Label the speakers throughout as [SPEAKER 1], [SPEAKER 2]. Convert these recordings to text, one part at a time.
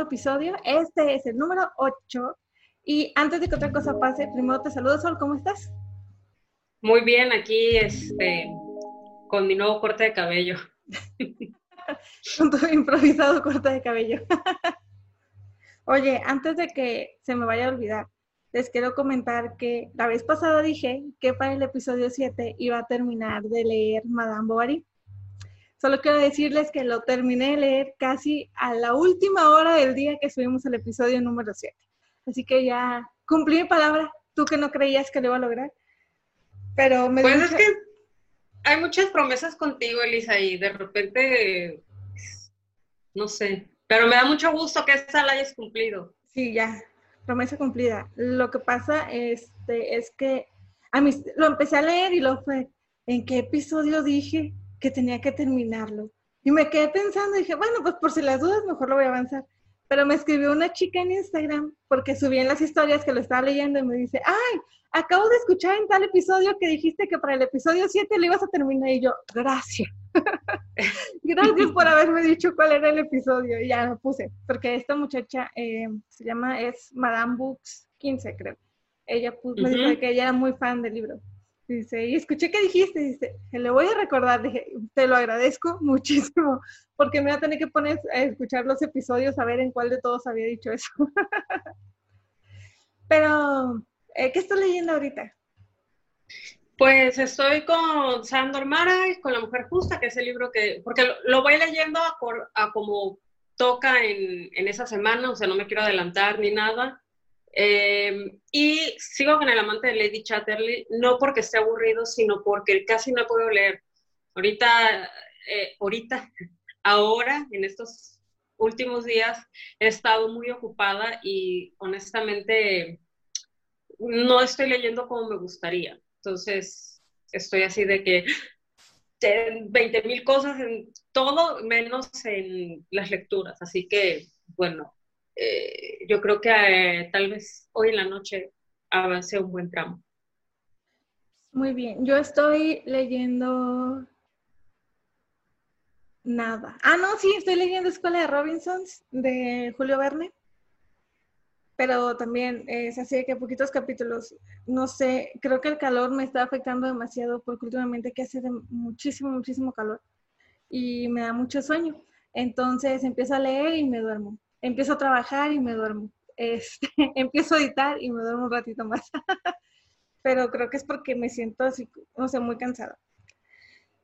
[SPEAKER 1] nuevo episodio. Este es el número 8. Y antes de que otra cosa pase, primero te saludo, Sol, ¿cómo estás?
[SPEAKER 2] Muy bien, aquí este, con mi nuevo corte de cabello.
[SPEAKER 1] con tu improvisado corte de cabello. Oye, antes de que se me vaya a olvidar, les quiero comentar que la vez pasada dije que para el episodio 7 iba a terminar de leer Madame Bovary. Solo quiero decirles que lo terminé de leer casi a la última hora del día que subimos el episodio número 7. Así que ya cumplí mi palabra, tú que no creías que lo iba a lograr. Pero me
[SPEAKER 2] Pues es que hay muchas promesas contigo, Elisa, y de repente, no sé, pero me da mucho gusto que esa la hayas cumplido.
[SPEAKER 1] Sí, ya, promesa cumplida. Lo que pasa este, es que a mí lo empecé a leer y lo fue, ¿en qué episodio dije que tenía que terminarlo? Y me quedé pensando y dije, bueno, pues por si las dudas, mejor lo voy a avanzar. Pero me escribió una chica en Instagram porque subí en las historias que lo estaba leyendo y me dice, ay, acabo de escuchar en tal episodio que dijiste que para el episodio 7 lo ibas a terminar. Y yo, gracias. gracias por haberme dicho cuál era el episodio. Y ya lo puse, porque esta muchacha eh, se llama, es Madame Books 15, creo. Ella me dijo que ella era muy fan del libro. Dice, y escuché que dijiste, dice, le voy a recordar, dije, te lo agradezco muchísimo, porque me voy a tener que poner a escuchar los episodios a ver en cuál de todos había dicho eso. Pero, eh, ¿qué estás leyendo ahorita?
[SPEAKER 2] Pues estoy con Sandor Mara y con La Mujer Justa, que es el libro que, porque lo, voy leyendo a, como toca en, en, esa semana, o sea, no me quiero adelantar ni nada. Eh, y sigo con El amante de Lady Chatterley, no porque esté aburrido, sino porque casi no puedo leer. Ahorita, eh, ahorita, ahora, en estos últimos días, he estado muy ocupada y honestamente no estoy leyendo como me gustaría. Entonces, estoy así de que 20 mil cosas en todo, menos en las lecturas. Así que, bueno, eh, yo creo que eh, tal vez hoy en la noche avance un buen tramo.
[SPEAKER 1] Muy bien, yo estoy leyendo nada. Ah, no, sí, estoy leyendo Escuela de Robinsons de Julio Verne, pero también es así que poquitos capítulos. No sé, creo que el calor me está afectando demasiado porque últimamente que hace muchísimo, muchísimo calor y me da mucho sueño. Entonces empiezo a leer y me duermo empiezo a trabajar y me duermo. Este, empiezo a editar y me duermo un ratito más. Pero creo que es porque me siento así, no sé, muy cansada.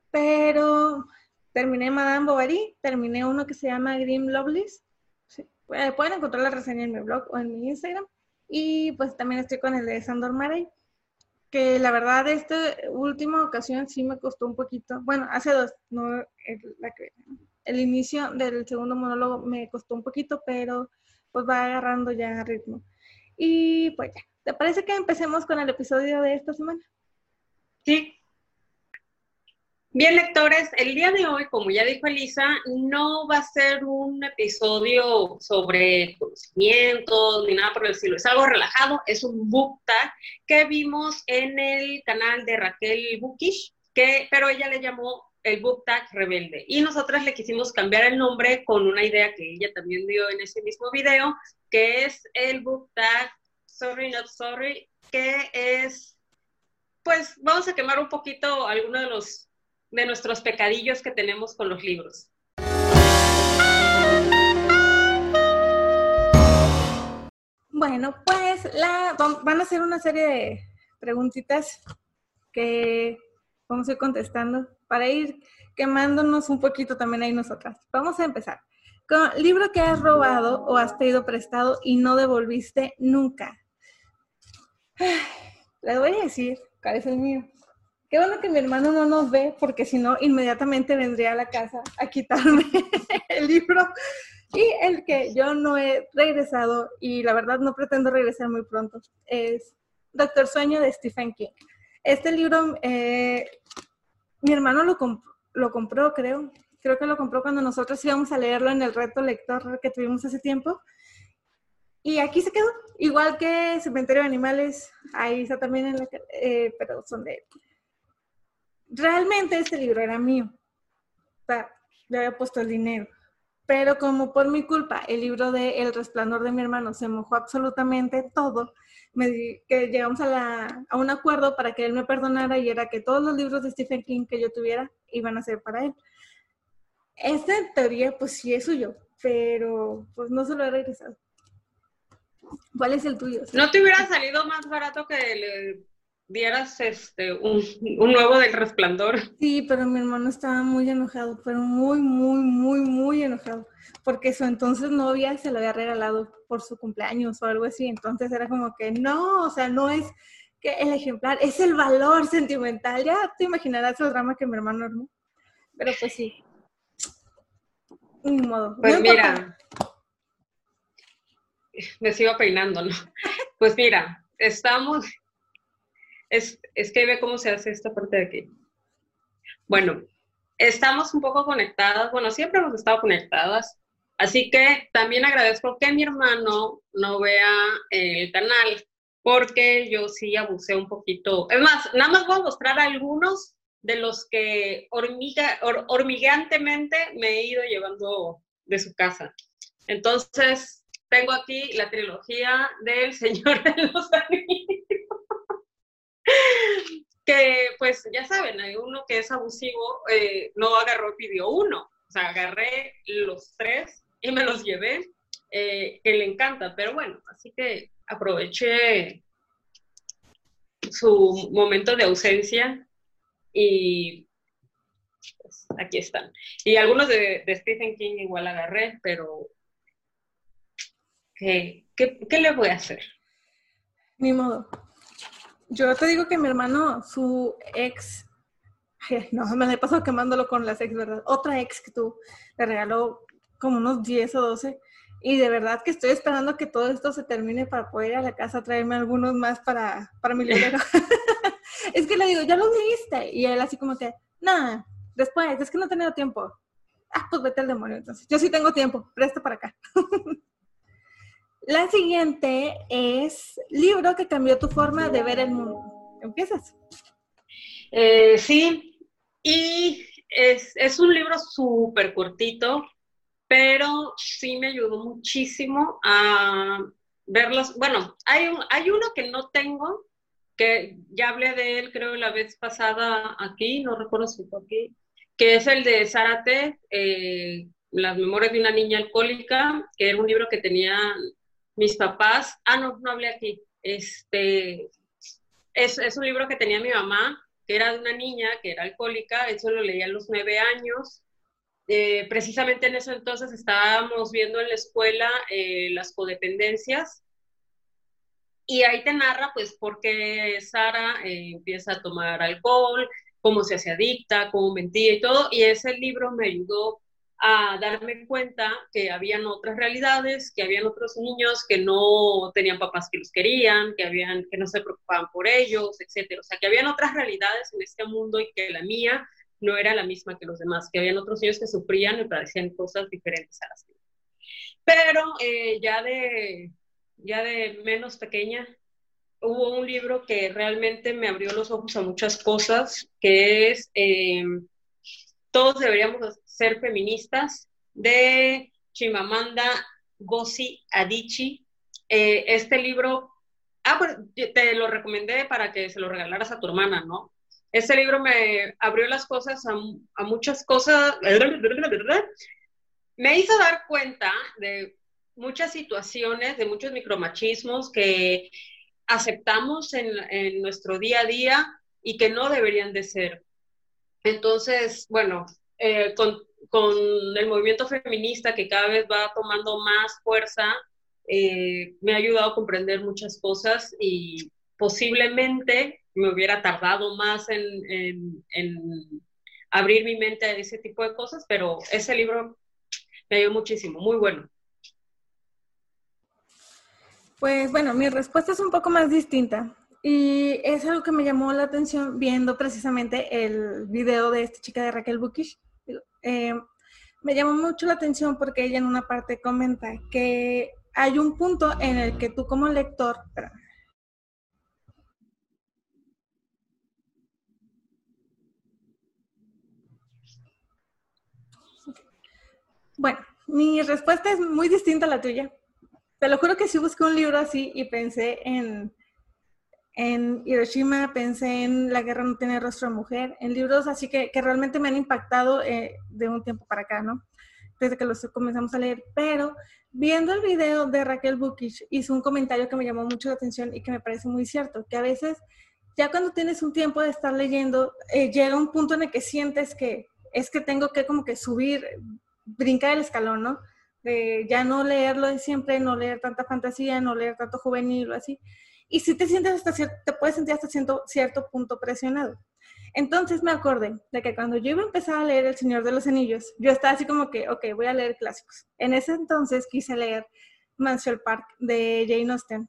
[SPEAKER 1] Pero terminé Madame Bovary, terminé uno que se llama Grim Loveless. Pueden encontrar la reseña en mi blog o en mi Instagram. Y pues también estoy con el de Sandor Marey, que la verdad esta última ocasión sí me costó un poquito. Bueno, hace dos, no la que el inicio del segundo monólogo me costó un poquito, pero pues va agarrando ya ritmo. Y pues ya, ¿te parece que empecemos con el episodio de esta semana?
[SPEAKER 2] Sí. Bien, lectores, el día de hoy, como ya dijo Elisa, no va a ser un episodio sobre conocimientos ni nada por el estilo. Es algo relajado, es un book tag que vimos en el canal de Raquel Bukish, que, pero ella le llamó el book tag rebelde. Y nosotras le quisimos cambiar el nombre con una idea que ella también dio en ese mismo video, que es el book tag Sorry Not Sorry, que es, pues vamos a quemar un poquito algunos de los de nuestros pecadillos que tenemos con los libros.
[SPEAKER 1] Bueno, pues la, van a hacer una serie de preguntitas que vamos a ir contestando para ir quemándonos un poquito también ahí nosotras. Vamos a empezar. Con libro que has robado o has pedido prestado y no devolviste nunca. Les voy a decir cuál es el mío. Qué bueno que mi hermano no nos ve, porque si no, inmediatamente vendría a la casa a quitarme el libro. Y el que yo no he regresado, y la verdad no pretendo regresar muy pronto, es Doctor Sueño de Stephen King. Este libro eh, mi hermano lo, lo compró, creo. Creo que lo compró cuando nosotros íbamos a leerlo en el reto lector que tuvimos hace tiempo. Y aquí se quedó. Igual que Cementerio de Animales, ahí está también en la... Eh, pero son de... Realmente este libro era mío. O sea, le había puesto el dinero. pero como por mi culpa el libro de El resplandor de mi hermano se mojó absolutamente todo, me, que llegamos a, a un acuerdo para que él me perdonara y era que todos los libros de Stephen King que yo tuviera iban a ser para él. Esta teoría pues sí es suyo, pero pues no se lo he regresado. ¿Cuál es el tuyo?
[SPEAKER 2] ¿No te hubiera salido más barato que le dieras este un, un, nuevo del resplandor?
[SPEAKER 1] Sí, pero mi hermano estaba muy enojado, pero muy, muy, muy, muy enojado, porque su entonces novia se lo había regalado por su cumpleaños o algo así, entonces era como que no, o sea, no es que el ejemplar, es el valor sentimental, ya te imaginarás el drama que mi hermano armó, pero pues sí. Ni modo.
[SPEAKER 2] Pues mira, me sigo peinando, ¿no? Pues mira, estamos, es, es que ve cómo se hace esta parte de aquí. Bueno, estamos un poco conectadas, bueno, siempre hemos estado conectadas, así que también agradezco que mi hermano no vea el canal, porque yo sí abusé un poquito. Es más, nada más voy a mostrar algunos de los que hormiga, hormigueantemente me he ido llevando de su casa. Entonces, tengo aquí la trilogía del Señor de los Anillos. Que pues ya saben, hay uno que es abusivo, eh, no agarró y pidió uno. O sea, agarré los tres y me los llevé, eh, que le encanta. Pero bueno, así que aproveché su momento de ausencia y pues, aquí están. Y algunos de, Stephen King igual agarré, pero ¿Qué, le voy a hacer?
[SPEAKER 1] Ni modo. Yo te digo que mi hermano, su ex, no, me he pasado quemándolo con las ex, ¿verdad? Otra ex que tú le regaló como unos 10 o 12. Y de verdad que estoy esperando que todo esto se termine para poder ir a la casa a traerme algunos más para, para mi librero. es que le digo, ya lo leíste. Y él así como que, nada, después, es que no he tenido tiempo. Ah, pues vete al demonio entonces. Yo sí tengo tiempo, presta para acá. La siguiente es libro que cambió tu forma de ver el mundo. ¿Empiezas?
[SPEAKER 2] Eh, sí, y es, un libro súper cortito, pero sí me ayudó muchísimo a verlos. Bueno, hay, hay uno que no tengo, que ya hablé de él creo la vez pasada aquí, no recuerdo si fue aquí, que es el de Zárate, eh, Las memorias de una niña alcohólica, que era un libro que tenía mis papás, ah, no, no hablé aquí, este, es, un libro que tenía mi mamá, que era de una niña que era alcohólica, eso lo leía a los nueve años. Eh, precisamente en ese entonces estábamos viendo en la escuela eh, las codependencias y ahí te narra pues por qué Sara eh, empieza a tomar alcohol, cómo se hace adicta, cómo mentía y todo, y ese libro me ayudó a darme cuenta que habían otras realidades, que habían otros niños que no tenían papás que los querían, que, habían, que no se preocupaban por ellos, etcétera. O sea, que habían otras realidades en este mundo y que la mía no era la misma que los demás, que habían otros niños que sufrían y padecían cosas diferentes a las mías. Pero eh, ya, de, ya de menos pequeña, hubo un libro que realmente me abrió los ojos a muchas cosas, que es... Eh, todos deberíamos ser feministas, de Chimamanda Ngozi Adichie. Eh, este libro, ah, pues te lo recomendé para que se lo regalaras a tu hermana, ¿no? Este libro me abrió las cosas a, a muchas cosas, me hizo dar cuenta de muchas situaciones, de muchos micromachismos que aceptamos en, en nuestro día a día y que no deberían de ser. Entonces, bueno, eh, con, el movimiento feminista que cada vez va tomando más fuerza, eh, me ha ayudado a comprender muchas cosas y posiblemente me hubiera tardado más en, abrir mi mente a ese tipo de cosas, pero ese libro me ayudó muchísimo, muy bueno.
[SPEAKER 1] Pues bueno, mi respuesta es un poco más distinta. Y es algo que me llamó la atención viendo precisamente el video de esta chica de Raquel Bukish. Eh, me llamó mucho la atención porque ella en una parte comenta que hay un punto en el que tú como lector... Bueno, mi respuesta es muy distinta a la tuya. Te lo juro que sí busqué un libro así y pensé en, en Hiroshima, pensé en La guerra no tiene rostro de mujer, en libros así que, que realmente me han impactado eh, de un tiempo para acá, ¿no? Desde que los comenzamos a leer. Pero viendo el video de Raquel Bukic, hizo un comentario que me llamó mucho la atención y que me parece muy cierto, que a veces ya cuando tienes un tiempo de estar leyendo, eh, llega un punto en el que sientes que es que tengo que como que subir, brincar el escalón, ¿no? De ya no leerlo de siempre, no leer tanta fantasía, no leer tanto juvenil o así. Y si te sientes hasta cierto, te puedes sentir hasta cierto, cierto punto presionado. Entonces me acordé de que cuando yo iba a empezar a leer El Señor de los Anillos, yo estaba así como que, ok, voy a leer clásicos. En ese entonces quise leer Mansell Park de Jane Austen.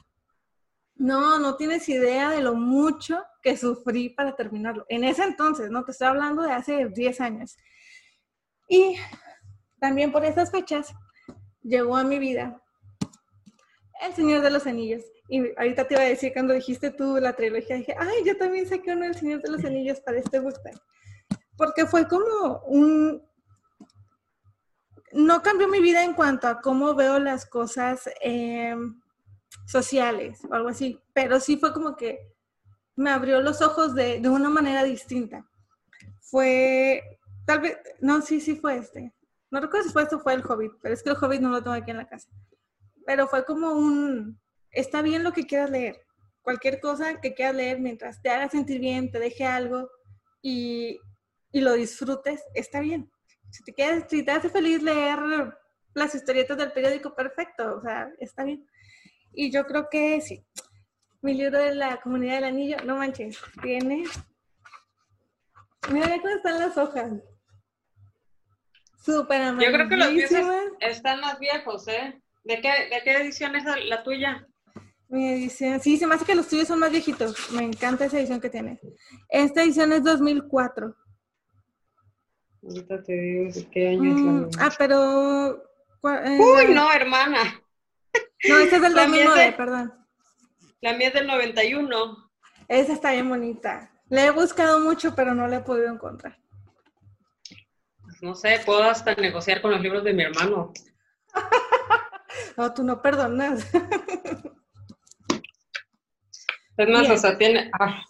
[SPEAKER 1] No, no tienes idea de lo mucho que sufrí para terminarlo. En ese entonces, no te estoy hablando de hace 10 años. Y también por esas fechas llegó a mi vida El Señor de los Anillos. Y ahorita te iba a decir, cuando dijiste tú la trilogía, dije, ay, yo también saqué uno del Señor de los Anillos para este book Porque fue como un... No cambió mi vida en cuanto a cómo veo las cosas eh, sociales o algo así, pero sí fue como que me abrió los ojos de, de una manera distinta. Fue, tal vez, no, sí, sí fue este. No recuerdo si fue esto fue el Hobbit, pero es que el Hobbit no lo tengo aquí en la casa. Pero fue como un, está bien lo que quieras leer. Cualquier cosa que quieras leer mientras te haga sentir bien, te deje algo y, y lo disfrutes, está bien. Si te, quieres, si te hace feliz leer las historietas del periódico, perfecto, o sea, está bien. Y yo creo que sí. Mi libro de la comunidad del anillo, no manches, tiene. Mira cómo están las hojas. Súper
[SPEAKER 2] Yo creo que los míos están más viejos, ¿eh? ¿De qué, ¿De qué edición es la tuya?
[SPEAKER 1] Mi edición, sí, se me hace que los tuyos son más viejitos. Me encanta esa edición que tienes. Esta edición es 2004.
[SPEAKER 2] Ahorita te digo de qué año es la mm,
[SPEAKER 1] Ah, pero.
[SPEAKER 2] Eh, Uy, no, hermana.
[SPEAKER 1] No, esa es del 2009, perdón.
[SPEAKER 2] La mía es del 91.
[SPEAKER 1] Esa está bien bonita. Le he buscado mucho, pero no la he podido encontrar.
[SPEAKER 2] Pues no sé, puedo hasta negociar con los libros de mi hermano.
[SPEAKER 1] no, tú no perdonas.
[SPEAKER 2] es más, hasta tiene. Ah.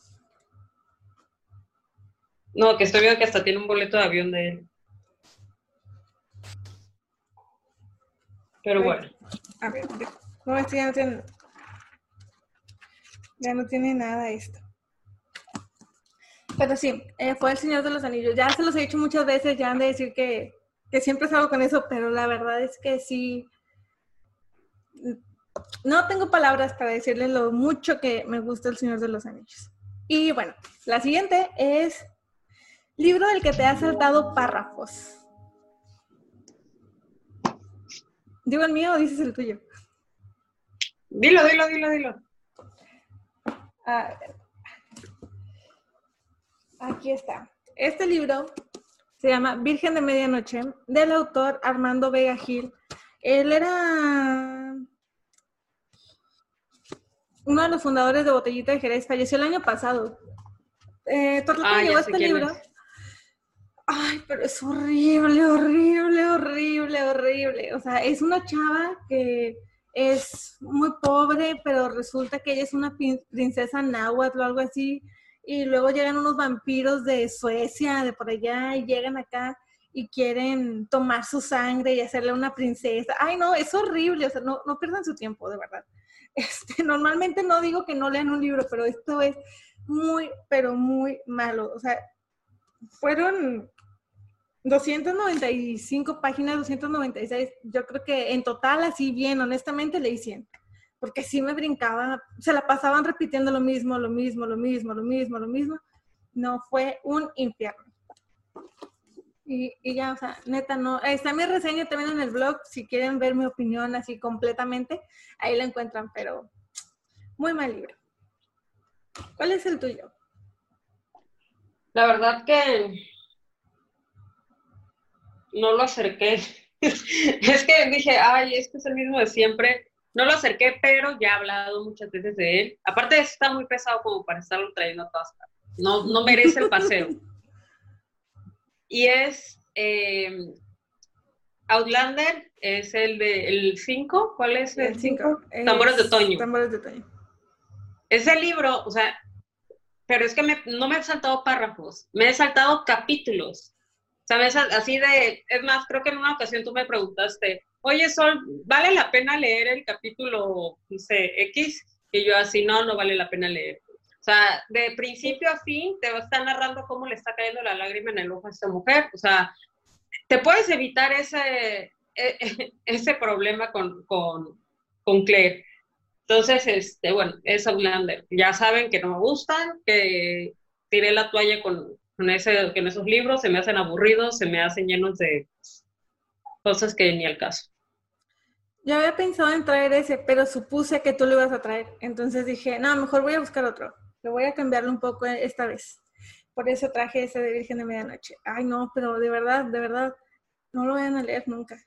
[SPEAKER 2] No, que estoy viendo que hasta tiene un boleto de avión de él. Pero bueno.
[SPEAKER 1] A ver, no, esto ya no tiene. Ya no tiene nada esto. Pero sí, eh, fue El Señor de los Anillos. Ya se los he dicho muchas veces, ya han de decir que, que siempre salgo con eso, pero la verdad es que sí. No tengo palabras para decirles lo mucho que me gusta El Señor de los Anillos. Y bueno, la siguiente es libro del que te ha saltado párrafos. ¿Digo el mío o dices el tuyo?
[SPEAKER 2] Dilo, dilo, dilo, dilo.
[SPEAKER 1] aquí está. Este libro se llama Virgen de Medianoche, del autor Armando Vega Gil. Él era uno de los fundadores de Botellita de Jerez, falleció el año pasado. Eh, ah, llegó este libro. Ay, pero es horrible, horrible, horrible, horrible. O sea, es una chava que es muy pobre, pero resulta que ella es una princesa náhuatl o algo así. Y luego llegan unos vampiros de Suecia, de por allá, y llegan acá y quieren tomar su sangre y hacerle una princesa. Ay, no, es horrible. O sea, no, no pierdan su tiempo, de verdad. Este, normalmente no digo que no lean un libro, pero esto es muy, pero muy malo. O sea, fueron 295 páginas, 296, yo creo que en total, así bien, honestamente, leí 100. Porque sí me brincaba, se la pasaban repitiendo lo mismo, lo mismo, lo mismo, lo mismo, lo mismo. No, fue un infierno. Y, y ya, o sea, neta, no. Está mi reseña también en el blog, si quieren ver mi opinión así completamente, ahí la encuentran, pero muy mal libro. ¿Cuál es el tuyo?
[SPEAKER 2] La verdad que no lo acerqué. es que dije, ay, este es el mismo de siempre. No lo acerqué, pero ya he hablado muchas veces de él. Aparte de eso, está muy pesado como para estarlo trayendo a todas No, no merece el paseo. y es eh, Outlander es el de el 5, ¿cuál es
[SPEAKER 1] el 5?
[SPEAKER 2] Tambores de otoño.
[SPEAKER 1] Tambores de otoño.
[SPEAKER 2] Ese libro, o sea, pero es que no me he saltado párrafos, me he saltado capítulos. ¿Sabes? Así de, es más, creo que en una ocasión tú me preguntaste, oye Sol, ¿vale la pena leer el capítulo, no sé, X? Y yo así, no, no vale la pena leer. O sea, de principio a fin te estar narrando cómo le está cayendo la lágrima en el ojo a esta mujer. O sea, te puedes evitar ese, e, ese problema con, con, con Claire. Entonces, este, bueno, es Outlander. Ya saben que no me gustan, que tiré la toalla con, con, ese, con esos libros, se me hacen aburridos, se me hacen llenos de cosas que ni al caso.
[SPEAKER 1] Yo había pensado en traer ese, pero supuse que tú lo ibas a traer. Entonces dije, no, mejor voy a buscar otro. Le voy a cambiarlo un poco esta vez. Por eso traje ese de Virgen de Medianoche. Ay, no, pero de verdad, de verdad, no lo vayan a leer nunca.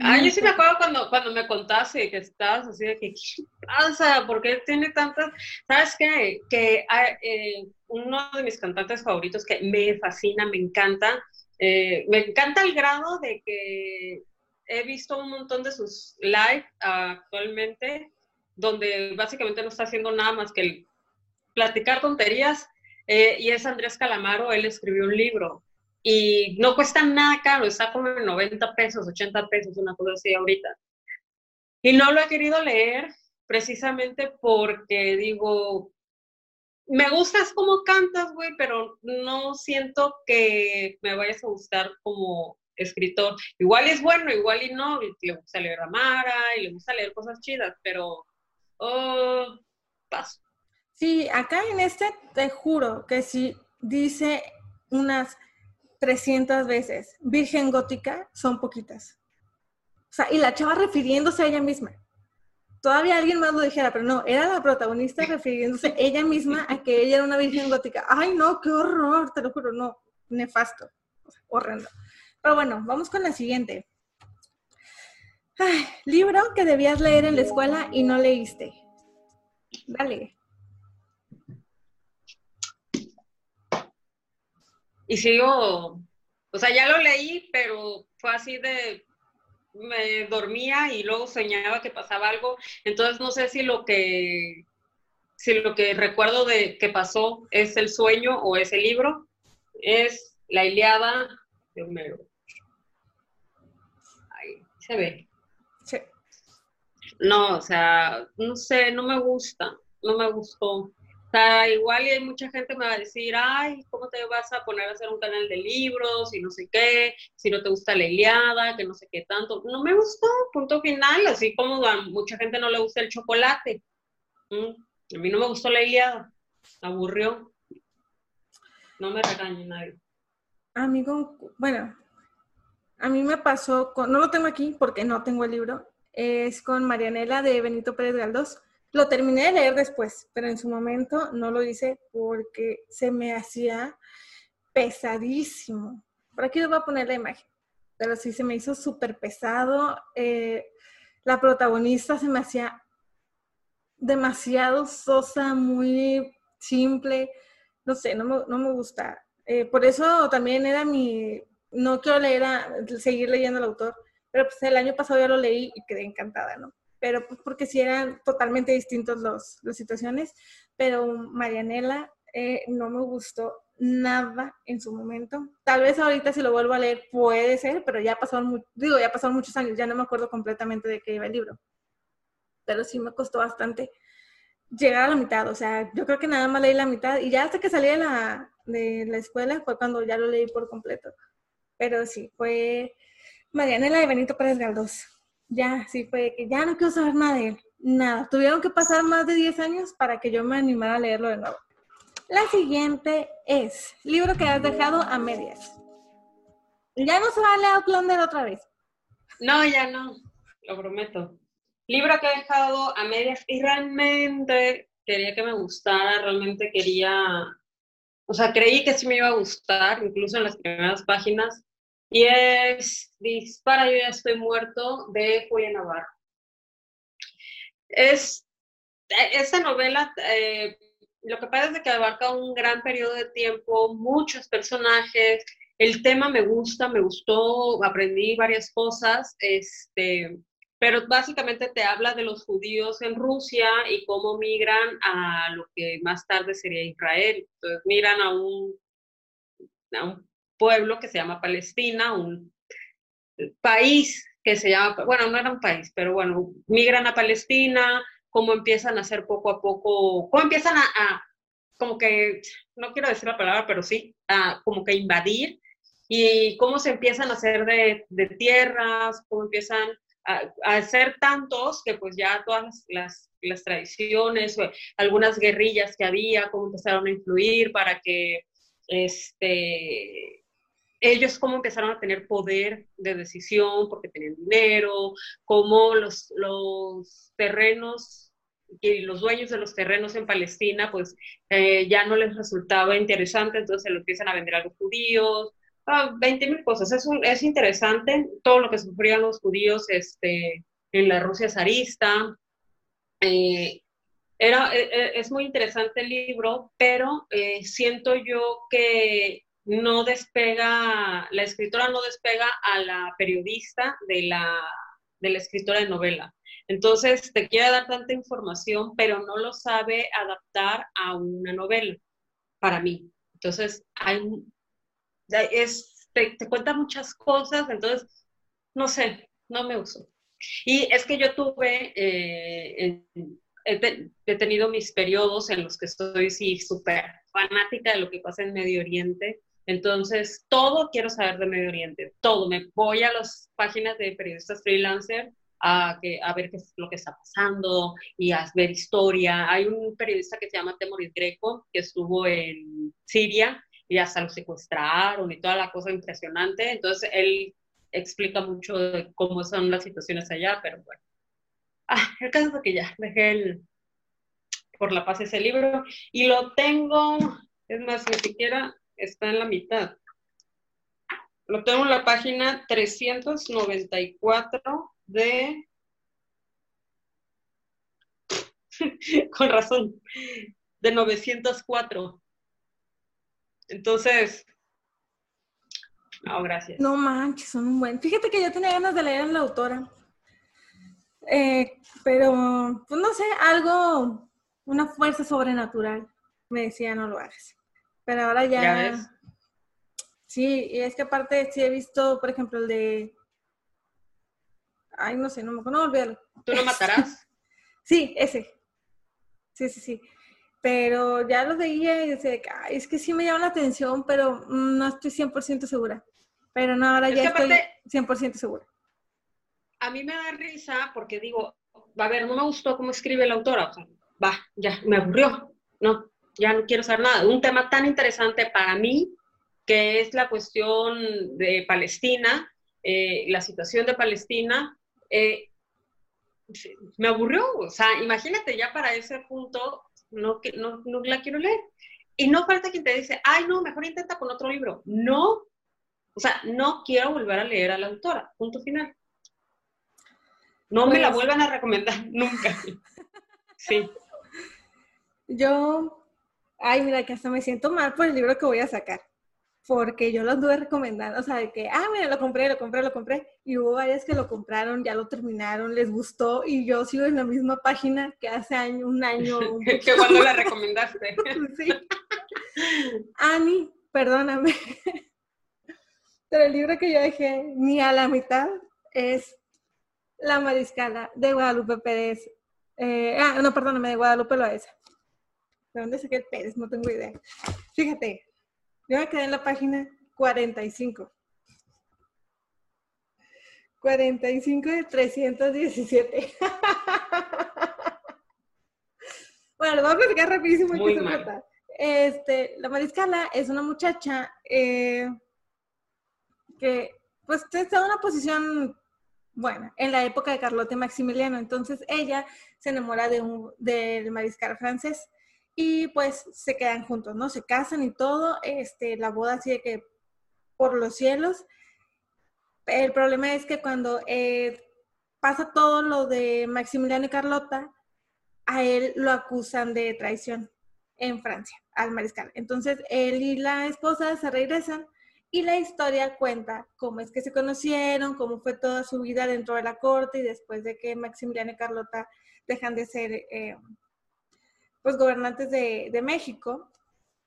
[SPEAKER 2] Ah, yo sí me acuerdo cuando, cuando me contaste que estabas así de que, ¿qué pasa? ¿Por qué tiene tantas? ¿Sabes qué? Que eh, uno de mis cantantes favoritos que me fascina, me encanta, eh, me encanta el grado de que he visto un montón de sus live actualmente, donde básicamente no está haciendo nada más que platicar tonterías, eh, y es Andrés Calamaro, él escribió un libro y no cuesta nada caro, está como en 90 pesos, 80 pesos, una cosa así ahorita. Y no lo he querido leer precisamente porque digo, me gustas como cantas, güey, pero no siento que me vayas a gustar como escritor. Igual es bueno, igual y no, le gusta leer a y le gusta leer cosas chidas, pero oh, paso.
[SPEAKER 1] Sí, acá en este te juro que si dice unas 300 veces, Virgen Gótica, son poquitas. O sea, y la chava refiriéndose a ella misma. Todavía alguien más lo dijera, pero no, era la protagonista refiriéndose ella misma a que ella era una Virgen Gótica. Ay, no, qué horror, te lo juro, no, nefasto, horrendo. Pero bueno, vamos con la siguiente. libro que debías leer en la escuela y no leíste. Dale.
[SPEAKER 2] Y sigo, o sea, ya lo leí, pero fue así de, me dormía y luego soñaba que pasaba algo. Entonces no sé si lo que, si lo que recuerdo de que pasó es el sueño o es el libro. Es la Iliada de Homero. Ahí se ve.
[SPEAKER 1] Sí.
[SPEAKER 2] No, o sea, no sé, no me gusta, no me gustó. O sea, igual y hay mucha gente me va a decir, ay, ¿cómo te vas a poner a hacer un canal de libros y no sé qué? Si no te gusta la Iliada, que no sé qué tanto. No me gustó, punto final, así como a mucha gente no le gusta el chocolate. Mm, a mí no me gustó la Iliada, aburrió. No me regañe nadie.
[SPEAKER 1] Amigo, bueno, a mí me pasó, con, no lo tengo aquí porque no tengo el libro, es con Marianela de Benito Pérez Galdós lo terminé de leer después, pero en su momento no lo hice porque se me hacía pesadísimo. Por aquí les voy a poner la imagen, pero sí se me hizo súper pesado. Eh, la protagonista se me hacía demasiado sosa, muy simple. No sé, no me, no me gusta. Eh, por eso también era mi, no quiero leer seguir leyendo al autor, pero pues el año pasado ya lo leí y quedé encantada, ¿no? Pero pues porque sí eran totalmente distintos los, las situaciones, pero Marianela eh, no me gustó nada en su momento. Tal vez ahorita si lo vuelvo a leer puede ser, pero ya pasaron, digo, ya pasaron muchos años, ya no me acuerdo completamente de qué iba el libro. Pero sí me costó bastante llegar a la mitad, o sea, yo creo que nada más leí la mitad y ya hasta que salí de la, de la escuela fue cuando ya lo leí por completo. Pero sí, fue Marianela de Benito Pérez Galdós ya, sí fue que ya no quiero saber nada de él, nada. Tuvieron que pasar más de 10 años para que yo me animara a leerlo de nuevo. La siguiente es libro que has dejado a medias. Ya no se va a leer Outlander otra vez.
[SPEAKER 2] No, ya no, lo prometo. Libro que he dejado a medias y realmente quería que me gustara, realmente quería, o sea, creí que sí me iba a gustar, incluso en las primeras páginas, y es Dispara, yo ya estoy muerto, de Julia Navarro. Es, esta novela, eh, lo que pasa es que abarca un gran periodo de tiempo, muchos personajes, el tema me gusta, me gustó, aprendí varias cosas, este, pero básicamente te habla de los judíos en Rusia y cómo migran a lo que más tarde sería Israel. Entonces migran a un, a un pueblo que se llama Palestina, un país que se llama, bueno, no era un país, pero bueno, migran a Palestina, cómo empiezan a hacer poco a poco, cómo empiezan a, como que, no quiero decir la palabra, pero sí, a como que invadir y cómo se empiezan a hacer de, tierras, cómo empiezan a, hacer tantos que pues ya todas las, las tradiciones o algunas guerrillas que había, cómo empezaron a influir para que este, ellos cómo empezaron a tener poder de decisión porque tenían dinero, cómo los, los terrenos y los dueños de los terrenos en Palestina, pues eh, ya no les resultaba interesante, entonces se lo empiezan a vender a los judíos, ah, 20 mil cosas. Es, es interesante todo lo que sufrían los judíos este, en la Rusia zarista. Eh, era, e, e, es muy interesante el libro, pero eh, siento yo que no despega, la escritora no despega a la periodista de la, de la escritora de novela. Entonces, te quiere dar tanta información, pero no lo sabe adaptar a una novela, para mí. Entonces, hay, es, te, cuenta muchas cosas, entonces, no sé, no me uso. Y es que yo tuve, eh, he, tenido mis periodos en los que estoy sí súper fanática de lo que pasa en Medio Oriente entonces, todo quiero saber de Medio Oriente, todo. Me voy a las páginas de periodistas freelancer a, que, a ver qué es lo que está pasando y a ver historia. Hay un periodista que se llama Temoris Greco que estuvo en Siria y hasta lo secuestraron y toda la cosa impresionante. Entonces, él explica mucho de cómo son las situaciones allá, pero bueno. Ah, el caso es que ya dejé el, por la paz ese libro y lo tengo, es más, ni siquiera está en la mitad. Lo tengo en la página 394 de... Con razón, de 904. Entonces, no, gracias.
[SPEAKER 1] No manches, son un buen. Fíjate que yo tenía ganas de leer a la autora. Eh, pero, pues no sé, algo, una fuerza sobrenatural me decía no lo hagas. Pero ahora ya. Sí, y es que aparte sí he visto, por ejemplo, el de. Ay, no sé, no me acuerdo, no
[SPEAKER 2] ¿Tú lo matarás?
[SPEAKER 1] sí, ese. Sí, sí, sí. Pero ya lo veía y decía, Ay, es que sí me llama la atención, pero no estoy 100% segura. Pero no, ahora ya estoy 100% segura.
[SPEAKER 2] A mí me da risa porque digo, a ver, no me gustó cómo escribe la autora. O sea, va, ya, me aburrió. No, ya no quiero saber nada. Un tema tan interesante para mí, que es la cuestión de Palestina, eh, la situación de Palestina, eh, me aburrió. O sea, imagínate ya para ese punto, no, no, no la quiero leer. Y no falta quien te dice, ay, no, mejor intenta con otro libro. No, o sea, no quiero volver a leer a la autora, punto final. No me la pues vuelvan a recomendar nunca. Sí.
[SPEAKER 1] Yo ay, mira, que hasta me siento mal por el libro que voy a sacar. Porque yo lo anduve recomendando, o sea, de que, ah, mira, lo compré, lo compré, lo compré. Y hubo varias que lo compraron, ya lo terminaron, les gustó. Y yo sigo en la misma página que hace año, un año.
[SPEAKER 2] que cuando la recomendaste. sí.
[SPEAKER 1] Ani, perdóname. Pero el libro que yo dejé ni a la mitad es La Mariscala de Guadalupe Pérez. Eh, ah, no, perdóname, de Guadalupe Loaiza. ¿De dónde saqué el Pérez? No tengo idea. Fíjate, yo me quedé en la página 45. 45 de 317. bueno, lo voy a platicar rapidísimo. Muy mal. Este, la Mariscala es una muchacha eh, que pues está en una posición buena en la época de Carlote Maximiliano. Entonces ella se enamora de un, del mariscal francés y pues se quedan juntos, ¿no? Se casan y todo, este, la boda sigue que por los cielos. El problema es que cuando eh, pasa todo lo de Maximiliano y Carlota, a él lo acusan de traición en Francia, al mariscal. Entonces, él y la esposa se regresan Y la historia cuenta cómo es que se conocieron, cómo fue toda su vida dentro de la corte y después de que Maximiliano y Carlota dejan de ser eh, pues gobernantes de, de, México,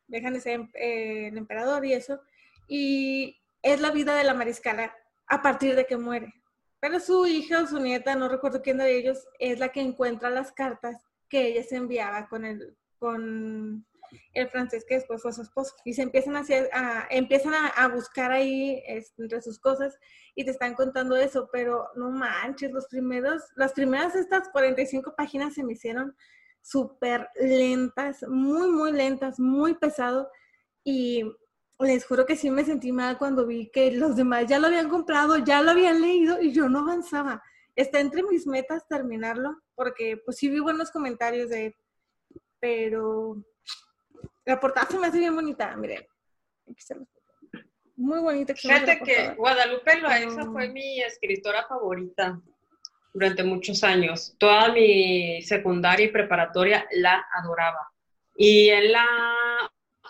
[SPEAKER 1] dejan de ser eh, el emperador y eso, y es la vida de la mariscala a partir de que muere. Pero su hija o su nieta, no recuerdo quién de ellos, es la que encuentra las cartas que ella se enviaba con el, con el francés que después fue su esposo. Y se empiezan a, a empiezan a, buscar ahí entre sus cosas y te están contando eso, pero no manches, los primeros, las primeras estas 45 páginas se me hicieron súper lentas, muy, muy lentas, muy pesado. Y les juro que sí me sentí mal cuando vi que los demás ya lo habían comprado, ya lo habían leído y yo no avanzaba. Está entre mis metas terminarlo, porque pues sí vi buenos comentarios de pero la portada se me hace bien bonita, miren. Muy bonita.
[SPEAKER 2] Fíjate que Guadalupe Loaiza fue mi escritora favorita durante muchos años. Toda mi secundaria y preparatoria la adoraba. Y en la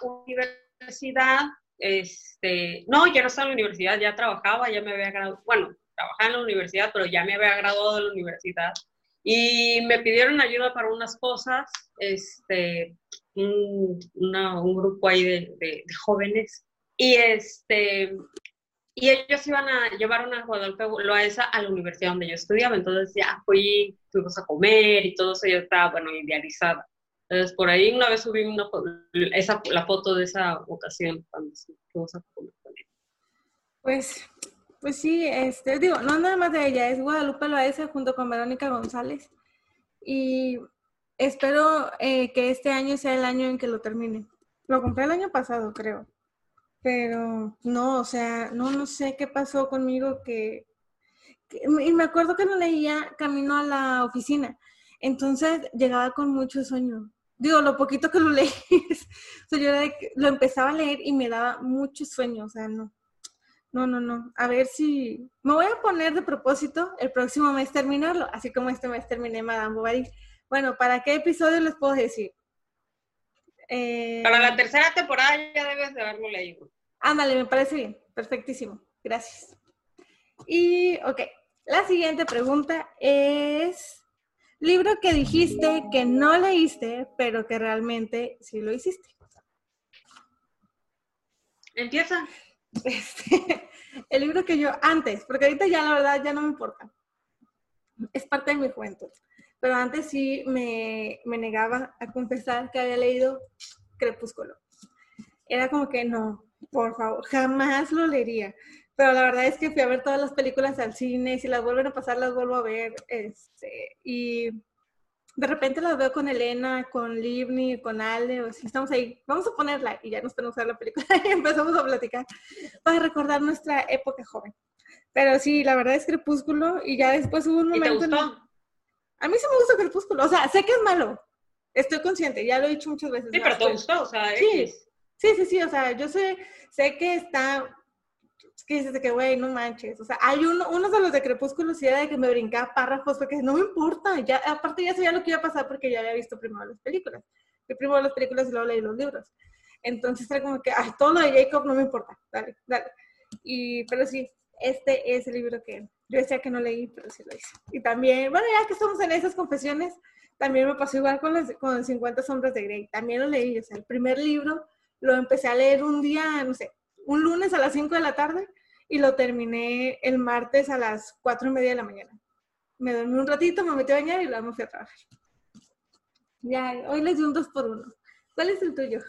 [SPEAKER 2] universidad, este, no, ya no estaba en la universidad, ya trabajaba, ya me había graduado, bueno, trabajaba en la universidad, pero ya me había graduado de la universidad. Y me pidieron ayuda para unas cosas, este, un, un grupo ahí de, de, jóvenes y este y ellos iban a llevar una Guadalupe Loaesa a la universidad donde yo estudiaba, entonces ya fui, fuimos a comer y todo eso, yo estaba, bueno, idealizada. Entonces, por ahí una vez subí una, esa, la foto de esa ocasión cuando fuimos a comer con
[SPEAKER 1] Pues, pues sí, este, digo, no nada más de ella, es Guadalupe Loaesa junto con Verónica González. Y espero eh, que este año sea el año en que lo termine. Lo compré el año pasado, creo. Pero no, o sea, no, no sé qué pasó conmigo que, y me acuerdo que lo leía camino a la oficina. Entonces llegaba con mucho sueño. Digo, lo poquito que lo leí, yo lo empezaba a leer y me daba mucho sueño, o sea, no. No, no, no. A ver si me voy a poner de propósito el próximo mes terminarlo, así como este mes terminé Madame Bovary. Bueno, ¿para qué episodio les puedo decir?
[SPEAKER 2] Eh, Para la tercera temporada ya debes de haberlo leído.
[SPEAKER 1] Ándale, me parece bien. Perfectísimo. Gracias. Y, ok, la siguiente pregunta es, libro que dijiste que no leíste, pero que realmente sí lo hiciste.
[SPEAKER 2] Empieza.
[SPEAKER 1] Este, el libro que yo antes, porque ahorita ya la verdad ya no me importa. Es parte de mi juventud pero antes sí me, me negaba a confesar que había leído Crepúsculo. Era como que no, por favor, jamás lo leería. Pero la verdad es que fui a ver todas las películas al cine y si las vuelven a pasar las vuelvo a ver. Este, y de repente las veo con Elena, con Livni, con Ale, o si estamos ahí, vamos a ponerla y ya nos ponemos a ver la película y empezamos a platicar para recordar nuestra época joven. Pero sí, la verdad es Crepúsculo y ya después hubo un momento... A mí sí me gusta Crepúsculo. O sea, sé que es malo. Estoy consciente, ya lo he dicho muchas veces.
[SPEAKER 2] Sí, pero te gustó, o sea,
[SPEAKER 1] sí. sí, sí, sí, o sea, yo sé, sé que está, que dices que, güey, no manches. O sea, hay uno, uno de los de Crepúsculo sí era de que me brincaba párrafos porque no me importa. Ya, aparte ya sabía lo que iba a pasar porque ya había visto primero las películas. Yo primero las películas y luego leí los libros. Entonces era como que, ay, todo lo de Jacob no me importa. Dale, dale. Y, pero sí, este es el libro que yo decía que no leí, pero sí lo hice. Y también, bueno, ya que estamos en esas confesiones, también me pasó igual con, los, con 50 sombras de Grey. También lo leí, o sea, el primer libro lo empecé a leer un día, no sé, un lunes a las 5 de la tarde y lo terminé el martes a las 4 y media de la mañana. Me dormí un ratito, me metí a bañar y luego me fui a trabajar. Ya, hoy les di un dos por uno. ¿Cuál es el tuyo?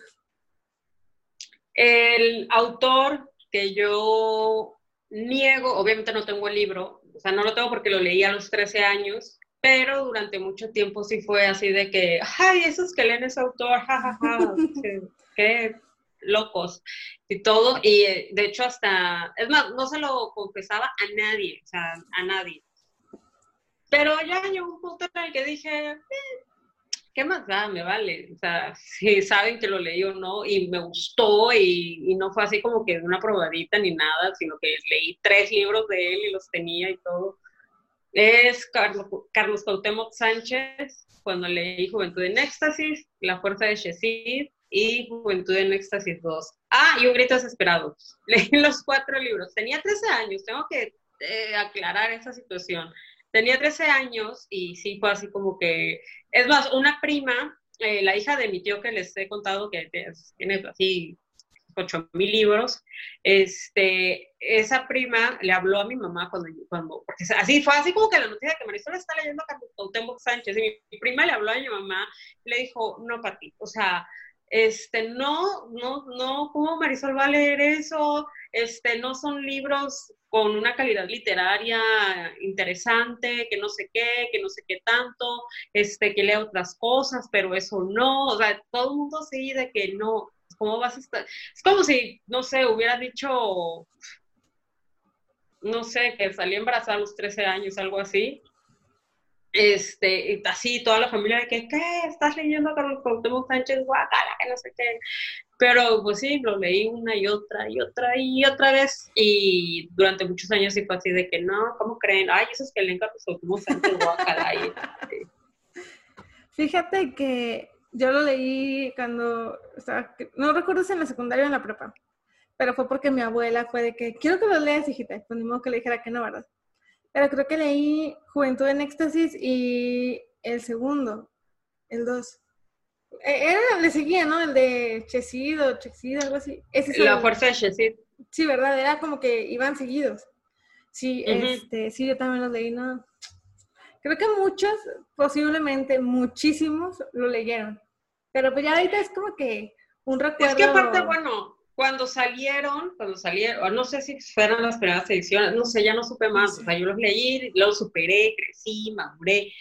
[SPEAKER 2] El autor que yo niego, obviamente no tengo el libro, o sea, no lo tengo porque lo leí a los 13 años, pero durante mucho tiempo sí fue así de que, ay, esos que leen ese autor, jajaja, ja, qué locos y todo, y eh, de hecho hasta, es más, no se lo confesaba a nadie, o sea, a nadie. Pero ya llegó un punto en el que dije, eh, ¿qué más da? Me vale. O sea, si saben que lo leí o no, y me gustó, y, no fue así como que una probadita ni nada, sino que leí tres libros de él y los tenía y todo. Es Carlos, Carlos Sánchez, cuando leí Juventud en Éxtasis, La Fuerza de Shezid, y Juventud en Éxtasis 2. Ah, y Un Grito Desesperado. Leí los cuatro libros. Tenía 13 años, tengo que eh, aclarar esa situación. Tenía 13 años y sí fue así como que, es más, una prima, eh, la hija de mi tío que les he contado que tiene así ocho mil libros, este, esa prima le habló a mi mamá cuando, cuando porque así fue así como que la noticia que Marisol está leyendo a Cuauhtémoc Sánchez, y mi, prima le habló a mi mamá, le dijo, no, Pati, o sea, este, no, no, no, ¿cómo Marisol va a leer eso? Este, no son libros con una calidad literaria interesante, que no sé qué, que no sé qué tanto, este, que lea otras cosas, pero eso no, o sea, todo el mundo sí de que no, ¿cómo vas a estar? Es como si, no sé, hubiera dicho, no sé, que salí embarazada a los 13 años, algo así, este, así toda la familia de que, ¿qué? ¿Estás leyendo a Carlos Cuauhtémoc Sánchez Guacala? Que no sé qué. Pero pues sí, lo leí una y otra y otra y otra vez y durante muchos años sí fue así de que, no, ¿cómo creen? Ay, esos que leen Carlos Cuauhtémoc Sánchez Guacala.
[SPEAKER 1] Fíjate que yo lo leí cuando estaba, no recuerdo si en la secundaria o en la prepa, pero fue porque mi abuela fue de que, quiero que lo leas, hijita, pues ni modo que le dijera que no, ¿verdad? Pero creo que leí Juventud en Éxtasis y el segundo, el dos. E, era, le seguía, ¿no? El de Chesid o Chesid, algo así.
[SPEAKER 2] la fuerza de Chesid.
[SPEAKER 1] Sí, ¿verdad? Era como que iban seguidos. Sí, este, sí, yo también los leí, ¿no? Creo que muchos, posiblemente muchísimos, lo leyeron. Pero pues ya ahorita es como que un recuerdo.
[SPEAKER 2] Es que aparte, bueno, cuando salieron, cuando salieron, no sé si fueron las primeras ediciones, no sé, ya no supe más, o sea, yo los leí, los superé, crecí, maduré,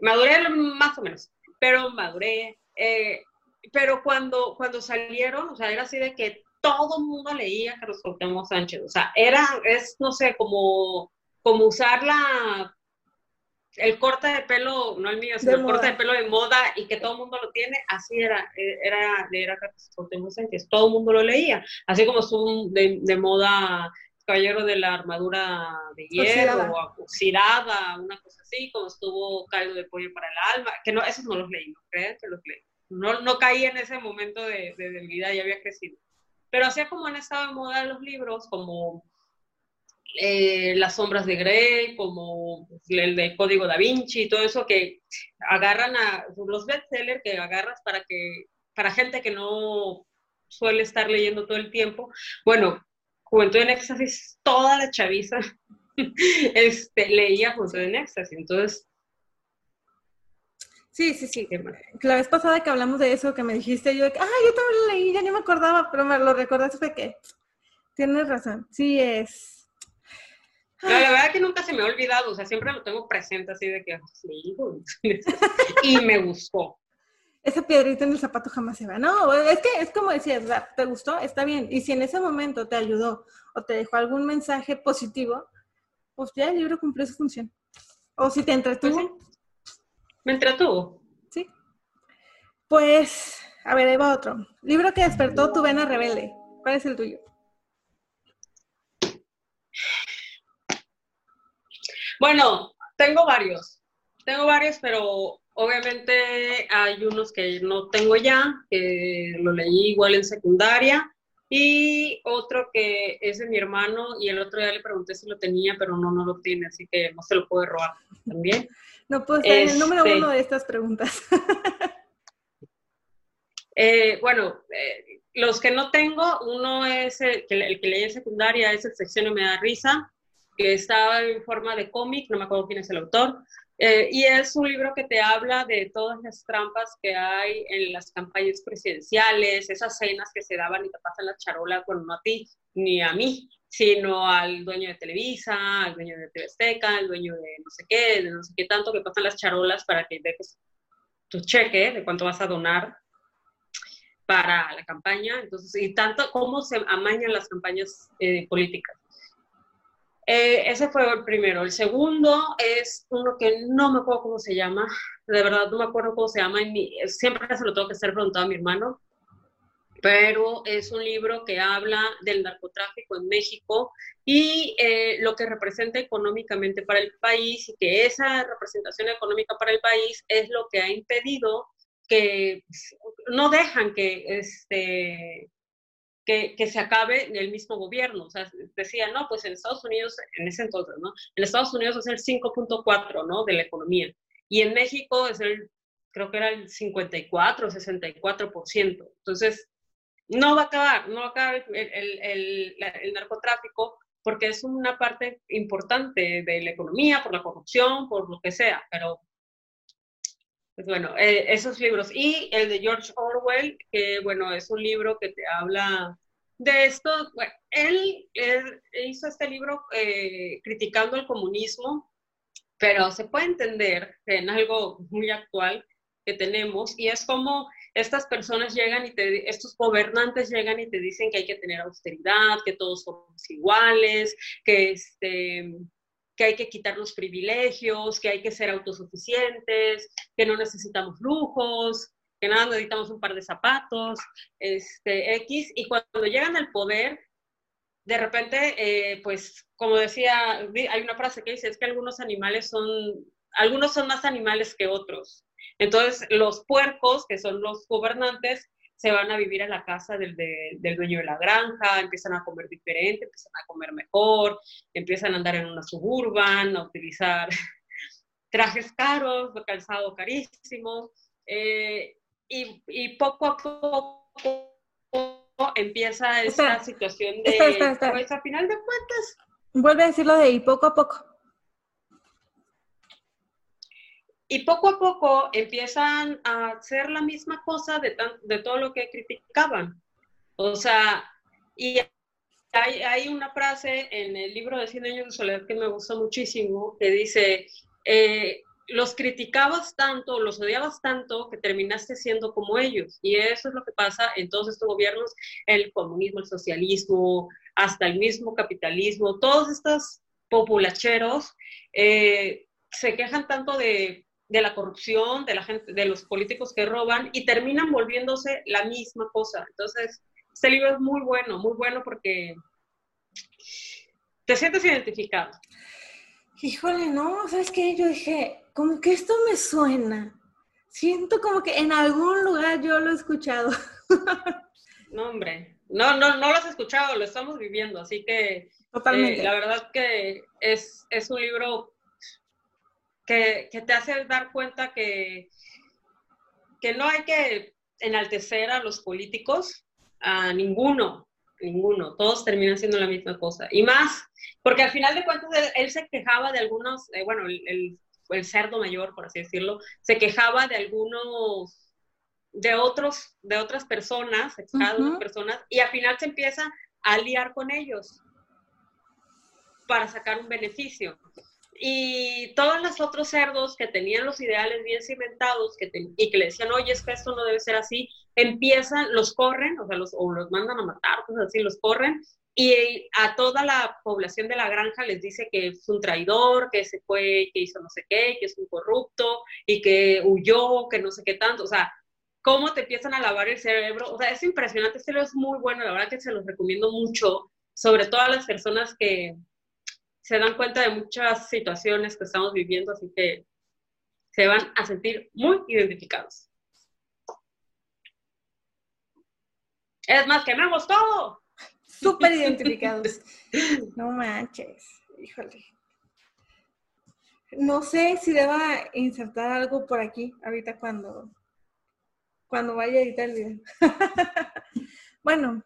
[SPEAKER 2] maduré más o menos, pero maduré, eh, pero cuando, cuando salieron, o sea, era así de que todo el mundo leía Carlos Cuauhtémoc Sánchez, o sea, era, es, no sé, como, como usar la el corte de pelo, no el mío, sino el corte de pelo de moda y que todo el mundo lo tiene, así era, era leer a Sánchez, todo el mundo lo leía, así como estuvo de, de moda Caballero de la Armadura de Hierro, o oxidada, una cosa así, como estuvo Caldo de Pollo para el Alma, que no, esos no los leí, no crean que los leí. No, no caí en ese momento de, de debilidad, ya había crecido. Pero hacía como han estado de moda los libros, como eh, las sombras de Grey, como el de Código da Vinci y todo eso que agarran a los bestsellers que agarras para que para gente que no suele estar leyendo todo el tiempo. Bueno, Juventud en Éxtasis, toda la chaviza este, leía Juventud en Éxtasis, entonces...
[SPEAKER 1] Sí, sí, sí. La vez pasada que hablamos de eso, que me dijiste, yo, ah, yo también lo leí, ya ni me acordaba, pero me lo recordaste fue que tienes razón. Sí, es
[SPEAKER 2] la verdad es que nunca se me ha olvidado, o sea, siempre lo tengo presente así de que, sí, y me gustó.
[SPEAKER 1] Esa piedrita en el zapato jamás se va. No, es que es como decías, ¿te gustó? Está bien. Y si en ese momento te ayudó o te dejó algún mensaje positivo, pues ya el libro cumplió su función. O si te entretuvo.
[SPEAKER 2] Pues me entretuvo.
[SPEAKER 1] Sí. Pues, a ver, ahí va otro. Libro que despertó tu vena rebelde. ¿Cuál es el tuyo?
[SPEAKER 2] Bueno, tengo varios. Tengo varios, pero obviamente hay unos que no tengo ya, que lo leí igual en secundaria. Y otro que es de mi hermano y el otro día le pregunté si lo tenía, pero no, no lo tiene, así que no se lo puede robar también.
[SPEAKER 1] No puedo estar en el número este uno de estas preguntas.
[SPEAKER 2] Eh, bueno, eh, los que no tengo, uno es el que, el que leí en secundaria, es el sección y me da risa, que está en forma de cómic, no me acuerdo quién es el autor, eh, y es un libro que te habla de todas las trampas que hay en las campañas presidenciales, esas cenas que se daban y te pasan las charolas, bueno, no a ti ni a mí, sino al dueño de Televisa, al dueño de TV Azteca, al dueño de no sé qué, de no sé qué tanto, que pasan las charolas para que dejes tu cheque de cuánto vas a donar para la campaña, entonces, y tanto cómo se amañan las campañas eh, políticas. Eh, ese fue el primero. El segundo es uno que no me acuerdo cómo se llama, de verdad no me acuerdo cómo se llama, siempre se lo tengo que estar preguntando a mi hermano, pero es un libro que habla del narcotráfico en México y eh, lo que representa económicamente para el país y que esa representación económica para el país es lo que ha impedido que no dejan que, este, que, que, se acabe el mismo gobierno. O sea, decían, no, pues en Estados Unidos, en ese entonces, ¿no? En Estados Unidos es el 5.4, ¿no? De la economía. Y en México es el, creo que era el 54, 64%. Entonces, no va a acabar, no va a acabar el, el, el, narcotráfico porque es una parte importante de la economía, por la corrupción, por lo que sea, pero pues bueno, eh, esos libros. Y el de George Orwell, que bueno, es un libro que te habla de esto. Bueno, él, hizo este libro eh, criticando el comunismo, pero se puede entender en algo muy actual que tenemos y es como estas personas llegan y te, estos gobernantes llegan y te dicen que hay que tener austeridad, que todos somos iguales, que este que hay que quitar los privilegios, que hay que ser autosuficientes, que no necesitamos lujos, que nada necesitamos un par de zapatos, este, X, y cuando llegan al poder, de repente, eh, pues, como decía, hay una frase que dice, es que algunos animales son, algunos son más animales que otros. Entonces, los puercos, que son los gobernantes, se van a vivir a la casa del, del, dueño de la granja, empiezan a comer diferente, empiezan a comer mejor, empiezan a andar en una suburban, a utilizar trajes caros, calzado carísimo, eh, y, y, poco a poco empieza esa situación de, pues a final de cuentas.
[SPEAKER 1] Vuelve a decirlo de y poco a poco.
[SPEAKER 2] Y poco a poco empiezan a hacer la misma cosa de, de todo lo que criticaban. O sea, y hay, hay, una frase en el libro de 100 años de soledad que me gusta muchísimo, que dice, eh, los criticabas tanto, los odiabas tanto, que terminaste siendo como ellos. Y eso es lo que pasa en todos estos gobiernos, el comunismo, el socialismo, hasta el mismo capitalismo, todos estos populacheros eh, se quejan tanto de de la corrupción, de la gente, de los políticos que roban y terminan volviéndose la misma cosa. Entonces, este libro es muy bueno, muy bueno porque te sientes identificado.
[SPEAKER 1] Híjole, no, ¿sabes qué? Yo dije, como que esto me suena. Siento como que en algún lugar yo lo he escuchado.
[SPEAKER 2] no, hombre, no, no, no lo has escuchado, lo estamos viviendo, así que Totalmente. Eh, la verdad que es, es un libro que, te hace dar cuenta que, que no hay que enaltecer a los políticos, a ninguno, ninguno, todos terminan siendo la misma cosa. Y más, porque al final de cuentas él, se quejaba de algunos, eh, bueno, el, el, cerdo mayor, por así decirlo, se quejaba de algunos, de otros, de otras personas, uh personas, y al final se empieza a liar con ellos para sacar un beneficio y todos los otros cerdos que tenían los ideales bien cimentados que y que le decían, oye, es que esto no debe ser así, empiezan, los corren, o sea, los, o los mandan a matar, cosas así, los corren, y a toda la población de la granja les dice que es un traidor, que se fue, que hizo no sé qué, que es un corrupto, y que huyó, que no sé qué tanto, o sea, cómo te empiezan a lavar el cerebro, o sea, es impresionante, este libro es muy bueno, la verdad que se los recomiendo mucho, sobre todo a las personas que, se dan cuenta de muchas situaciones que estamos viviendo, así que se van a sentir muy identificados. Es más, que me gustó.
[SPEAKER 1] Súper identificados. no manches, híjole. No sé si deba insertar algo por aquí ahorita cuando, cuando vaya a editar el video. bueno,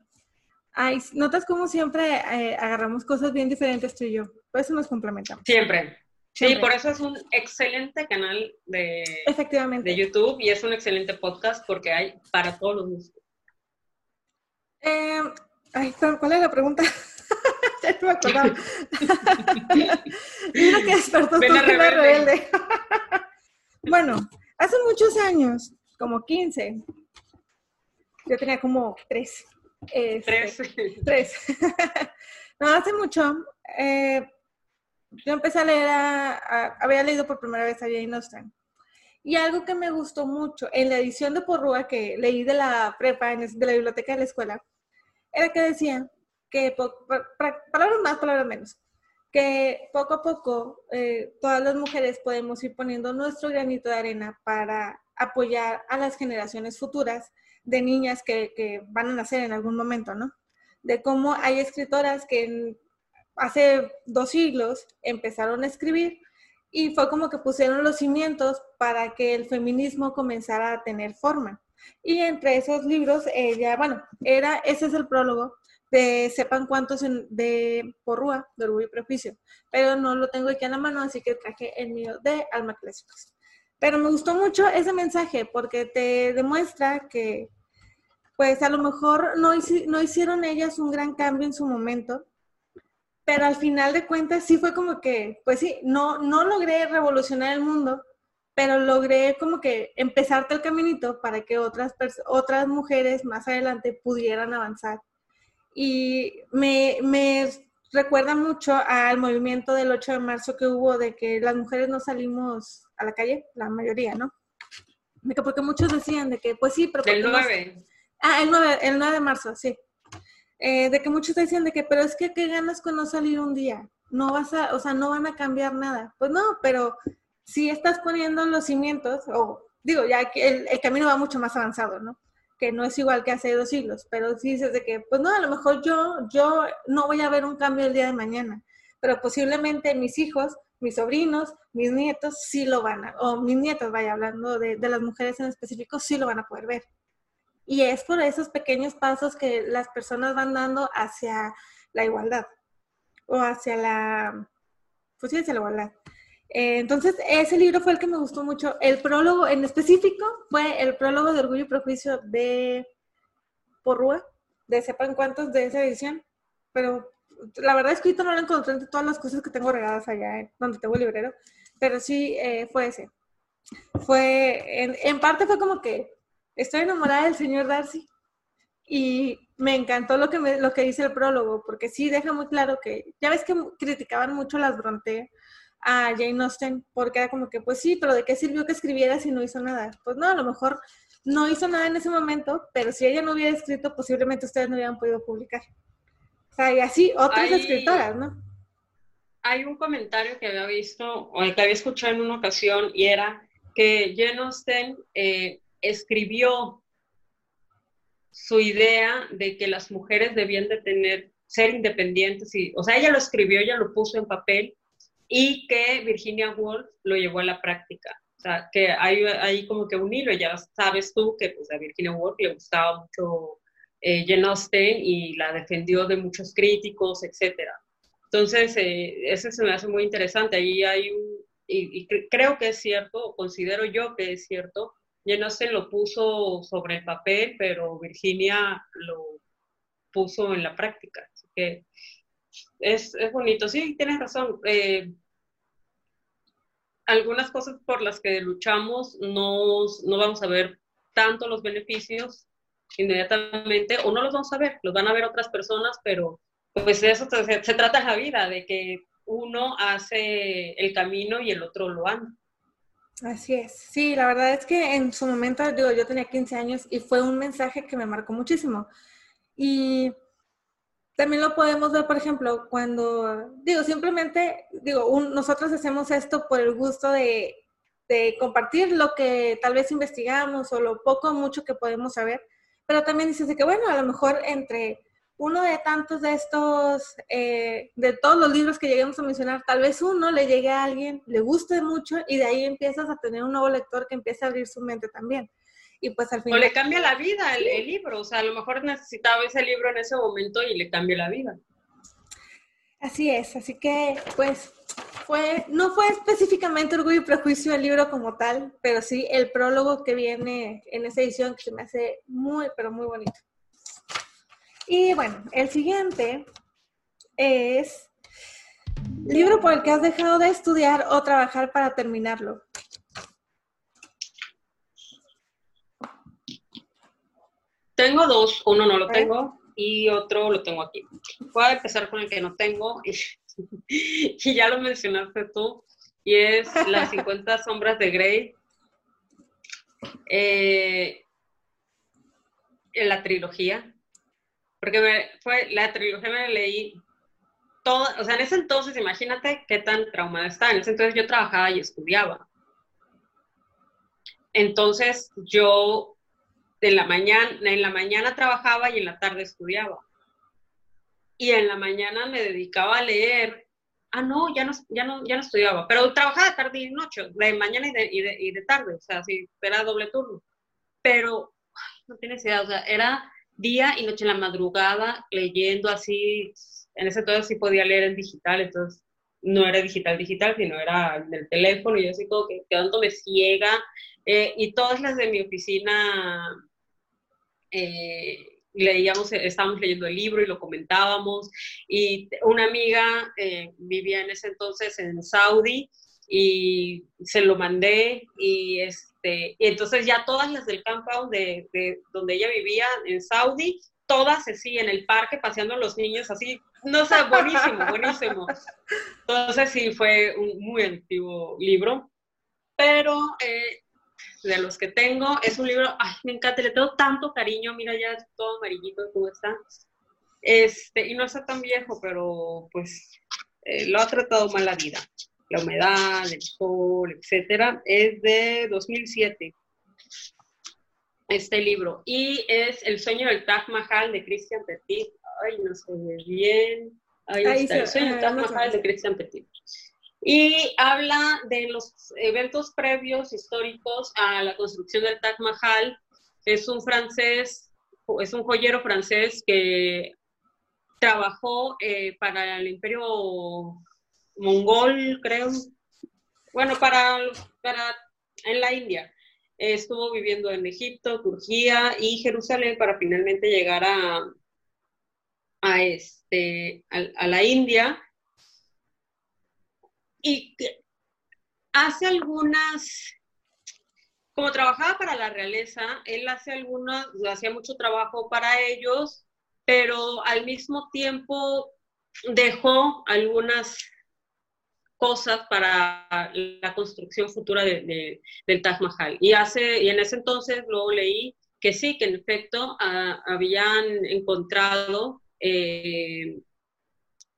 [SPEAKER 1] Ay, notas como siempre eh, agarramos cosas bien diferentes tú y yo. Por eso nos complementamos.
[SPEAKER 2] Siempre. Sí, por eso es un excelente canal de,
[SPEAKER 1] Efectivamente.
[SPEAKER 2] de YouTube y es un excelente podcast porque hay para todos los gustos.
[SPEAKER 1] Eh, ¿cuál es la pregunta? ya no me acordaba. Mira que despertó Ven rebelde. rebelde. bueno, hace muchos años, como 15, yo tenía como 3 este, tres. no, hace mucho, eh, yo empecé a leer, había leído por primera vez a Jane Austen. Y algo que me gustó mucho en la edición de Porrúa que leí de la prepa, de la biblioteca de la escuela, era que decía que, palabras más, palabras menos, que poco a poco eh, todas las mujeres podemos ir poniendo nuestro granito de arena para apoyar a las generaciones futuras de niñas que, que van a nacer en algún momento, ¿no? De cómo hay escritoras que hace dos siglos empezaron a escribir y fue como que pusieron los cimientos para que el feminismo comenzara a tener forma. Y entre esos libros, ella, bueno, era, ese es el prólogo de Sepan Cuántos de Porrúa, de Orgullo y Prejuicio, pero no lo tengo aquí en la mano, así que traje el mío de Alma Clásicos. Pero me gustó mucho ese mensaje porque te demuestra que, pues a lo mejor no hicieron ellas un gran cambio en su momento, pero al final de cuentas sí fue como que, pues sí, no, no logré revolucionar el mundo, pero logré como que empezarte el caminito para que otras, otras mujeres más adelante pudieran avanzar. Y me, me recuerda mucho al movimiento del 8 de marzo que hubo de que las mujeres no salimos a la calle, la mayoría, ¿no? Porque muchos decían de que, pues sí, pero...
[SPEAKER 2] El 9.
[SPEAKER 1] Ah, el 9, el 9 de marzo, sí. Eh, de que muchos te decían de que, pero es que qué ganas con no salir un día, no vas a, o sea, no van a cambiar nada. Pues no, pero si estás poniendo los cimientos, o digo, ya que el, camino va mucho más avanzado, ¿no? Que no es igual que hace dos siglos, pero si dices de que, pues no, a lo mejor yo, yo no voy a ver un cambio el día de mañana, pero posiblemente mis hijos, mis sobrinos, mis nietos sí lo van a, o mis nietos, vaya hablando de, de las mujeres en específico, sí lo van a poder ver. Y es por esos pequeños pasos que las personas van dando hacia la igualdad o hacia la, pues sí, hacia la igualdad. Eh, entonces, ese libro fue el que me gustó mucho. El prólogo en específico fue el prólogo de Orgullo y Prejuicio de Porrúa, de sepan cuántos de esa edición, pero la verdad es que ahorita no lo encontré entre todas las cosas que tengo regadas allá, donde tengo el librero, pero sí eh, fue ese. Fue, en, en parte fue como que estoy enamorada del señor Darcy y me encantó lo que, me, lo que dice el prólogo, porque sí deja muy claro que, ya ves que criticaban mucho las Bronte a Jane Austen, porque era como que, pues sí, pero ¿de qué sirvió que escribiera si no hizo nada? Pues no, a lo mejor no hizo nada en ese momento, pero si ella no hubiera escrito, posiblemente ustedes no hubieran podido publicar. O sea, y así otras escritoras, ¿no?
[SPEAKER 2] Hay un comentario que había visto, o que había escuchado en una ocasión, y era que Jane Austen eh, escribió su idea de que las mujeres debían de tener, ser independientes, y, o sea, ella lo escribió, ella lo puso en papel, y que Virginia Woolf lo llevó a la práctica. O sea, que hay, hay como que un hilo, ya sabes tú que pues, a Virginia Woolf le gustaba mucho eh, Jane Austen y la defendió de muchos críticos, etcétera. Entonces, eh, ese se me hace muy interesante. Ahí hay y, creo que es cierto, considero yo que es cierto, Jane Austen lo puso sobre el papel, pero Virginia lo puso en la práctica. Así que es, es bonito. Sí, tienes razón. Eh, algunas cosas por las que luchamos no, no vamos a ver tanto los beneficios inmediatamente o no los vamos a ver, los van a ver otras personas, pero pues de eso se, se trata la vida, de que uno hace el camino y el otro lo anda.
[SPEAKER 1] Así es. Sí, la verdad es que en su momento, digo, yo tenía 15 años y fue un mensaje que me marcó muchísimo. Y también lo podemos ver, por ejemplo, cuando, digo, simplemente, digo, nosotros hacemos esto por el gusto de, de, compartir lo que tal vez investigamos o lo poco o mucho que podemos saber, pero también dices que, bueno, a lo mejor entre uno de tantos de estos, eh, de todos los libros que lleguemos a mencionar, tal vez uno le llegue a alguien, le guste mucho y de ahí empiezas a tener un nuevo lector que empieza a abrir su mente también. Y pues al final...
[SPEAKER 2] O le cambia la vida el, el, libro, o sea, a lo mejor necesitaba ese libro en ese momento y le cambia la vida.
[SPEAKER 1] Así es, así que pues fue, no fue específicamente Orgullo y Prejuicio el libro como tal, pero sí el prólogo que viene en esa edición que se me hace muy, pero muy bonito. Y bueno, el siguiente es libro por el que has dejado de estudiar o trabajar para terminarlo.
[SPEAKER 2] Tengo dos, uno no lo tengo y otro lo tengo aquí. Voy a empezar con el que no tengo y, y ya lo mencionaste tú y es Las 50 sombras de Grey. Eh, en la trilogía porque me, fue la trilogía me la leí todo, o sea, en ese entonces, imagínate qué tan traumada está. En ese entonces yo trabajaba y estudiaba. Entonces yo en la mañana, en la mañana trabajaba y en la tarde estudiaba. Y en la mañana me dedicaba a leer. Ah, no, ya no, ya no, ya no estudiaba, pero trabajaba de tarde y noche, de mañana y de, y de, y de tarde, o sea, sí, era doble turno. Pero no tienes idea, o sea, era día y noche en la madrugada leyendo así. En ese entonces sí podía leer en digital, entonces no era digital digital, sino era del teléfono, y yo así como que quedándome ciega. Eh, y todas las de mi oficina eh, leíamos, estábamos leyendo el libro y lo comentábamos. Y una amiga eh, vivía en ese entonces en Saudi y se lo mandé y este y entonces ya todas las del compound de, de, donde ella vivía en Saudi todas así en el parque paseando a los niños así no sé buenísimo buenísimo. Entonces sí fue un muy adictivo libro pero eh, de los que tengo es un libro ay me encanta le tengo tanto cariño mira ya todo amarillito cómo está este y no está tan viejo pero pues eh, lo ha tratado mal la vida la humedad, el sol, etcétera, es de 2007 este libro y es El sueño del Taj Mahal de Christian Petit. Ay, no se ve bien. Ahí, está, El sueño del Taj Mahal de Christian Petit. Y habla de los eventos previos históricos a la construcción del Taj Mahal. Es un francés, es un joyero francés que trabajó eh, para el imperio mongol, creo. Bueno, para, para en la India. Estuvo viviendo en Egipto, Turquía y Jerusalén para finalmente llegar a, a, este, a, la India. Y hace algunas, como trabajaba para la realeza, él hace algunas, hacía mucho trabajo para ellos, pero al mismo tiempo dejó algunas cosas para la construcción futura de, del Taj Mahal. Y, hace, y en ese entonces luego leí que sí, que en efecto ah, habían encontrado eh,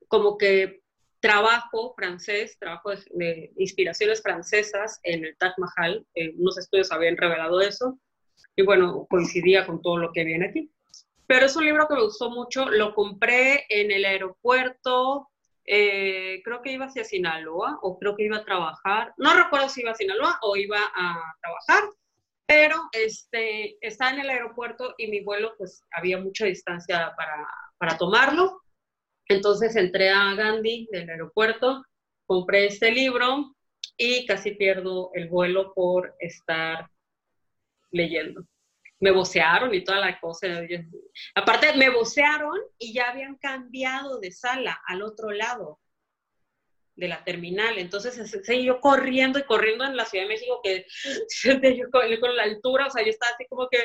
[SPEAKER 2] como que trabajo francés, trabajo de, inspiraciones francesas en el Taj Mahal. Eh, unos estudios habían revelado eso. Y bueno, coincidía con todo lo que viene aquí. Pero es un libro que me gustó mucho. Lo compré en el aeropuerto eh, creo que iba hacia Sinaloa o creo que iba a trabajar, no recuerdo si iba a Sinaloa o iba a trabajar, pero este, estaba en el aeropuerto y mi vuelo pues había mucha distancia para, para tomarlo. Entonces entré a Gandhi del aeropuerto, compré este libro y casi pierdo el vuelo por estar leyendo me vocearon y toda la cosa. Aparte, me vocearon y ya habían cambiado de sala al otro lado de la terminal. Entonces, seguí yo corriendo y corriendo en la Ciudad de México, que yo con, la altura, o sea, yo estaba así como que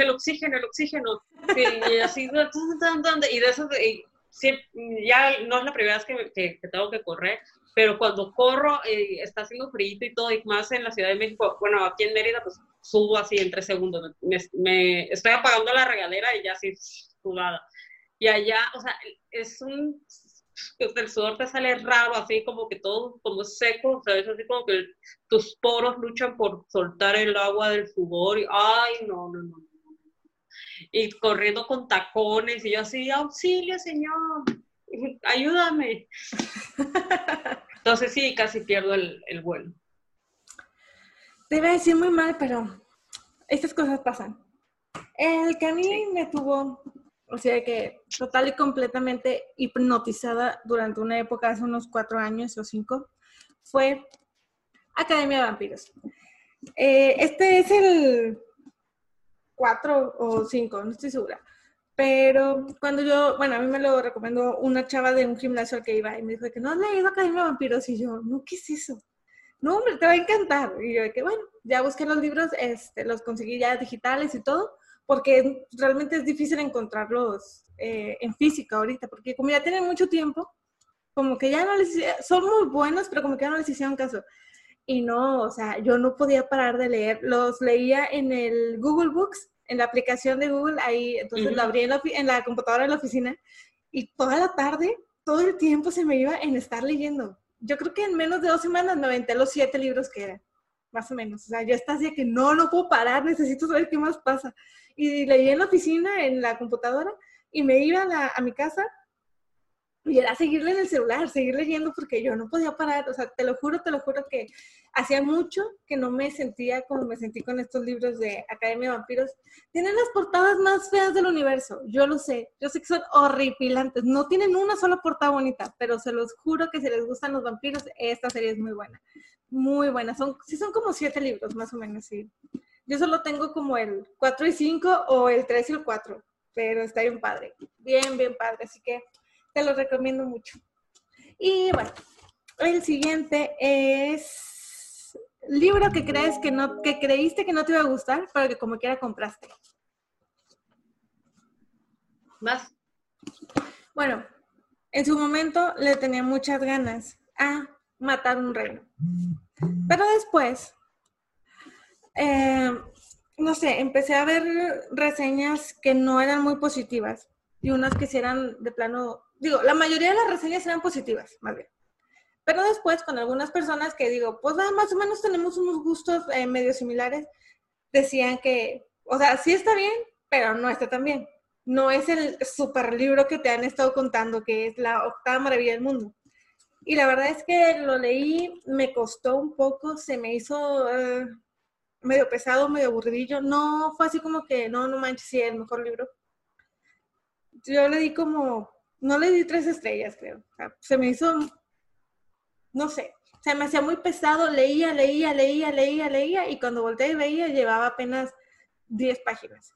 [SPEAKER 2] el oxígeno, el oxígeno. y así, y de eso, ya no es la primera vez que, que, tengo que correr, pero cuando corro, eh, está haciendo frío y todo, y más en la Ciudad de México, bueno, aquí en Mérida, pues subo así en tres segundos. Me, estoy apagando la regadera y ya así sudada. Y allá, o sea, es un, el sudor te sale raro, así como que todo como seco, o sea, es así como que tus poros luchan por soltar el agua del sudor y, ay, no, no, no. Y corriendo con tacones y yo así, auxilio, señor, ayúdame. Entonces sí, casi pierdo el, el vuelo.
[SPEAKER 1] Te iba a decir muy mal, pero estas cosas pasan. El que a mí me tuvo, o sea que total y completamente hipnotizada durante una época, hace unos cuatro años o cinco, fue Academia de Vampiros. Eh, este es el cuatro o cinco, no estoy segura. Pero cuando yo, bueno, a mí me lo recomendó una chava de un gimnasio al que iba y me dijo que no has leído Academia de Vampiros y yo, no, ¿qué es eso? no, hombre, te va a encantar. Y yo que, bueno, ya busqué los libros, este, los conseguí ya digitales y todo, porque realmente es difícil encontrarlos eh, en física ahorita, porque como ya tienen mucho tiempo, como que ya no les, son muy buenos, pero como que ya no les hicieron caso. Y no, o sea, yo no podía parar de leer. Los leía en el Google Books, en la aplicación de Google, ahí, entonces lo abrí en la, en la computadora de la oficina, y toda la tarde todo el tiempo se me iba en estar leyendo. Yo creo que en menos de dos semanas me aventé los siete libros que eran, más o menos. O sea, ya está así que no, no puedo parar, necesito saber qué más pasa. Y leí en la oficina, en la computadora, y me iba a, a mi casa y era seguirle en el celular, seguir leyendo porque yo no podía parar, o sea, te lo juro, te lo juro que hacía mucho que no me sentía como me sentí con estos libros de Academia de Vampiros. Tienen las portadas más feas del universo, yo lo sé, yo sé que son horripilantes, no tienen una sola portada bonita, pero se los juro que si les gustan los vampiros, esta serie es muy buena, muy buena, son, sí son como siete libros más o menos, sí. Yo solo tengo como el 4 y 5 o el 3 y el 4, pero está bien padre, bien, bien padre, así que te lo recomiendo mucho. Y bueno, el siguiente es libro que crees que no, que creíste que no te iba a gustar, pero que como quiera compraste.
[SPEAKER 2] Más.
[SPEAKER 1] Bueno, en su momento le tenía muchas ganas a matar un reino. Pero después, eh, no sé, empecé a ver reseñas que no eran muy positivas y unas que sí eran de plano digo, la mayoría de las reseñas eran positivas, más bien. Pero después, con algunas personas que digo, pues nada, más o menos tenemos unos gustos eh, medio similares, decían que, o sea, sí está bien, pero no está tan bien. No es el super libro que te han estado contando, que es la octava maravilla del mundo. Y la verdad es que lo leí, me costó un poco, se me hizo eh, medio pesado, medio aburridillo. No fue así como que, no, no manches, sí, el mejor libro. Yo le di como no le di tres estrellas, creo. se me hizo, no sé, se me hacía muy pesado, leía, leía, leía, leía, leía, y cuando volteé y veía, llevaba apenas 10 páginas.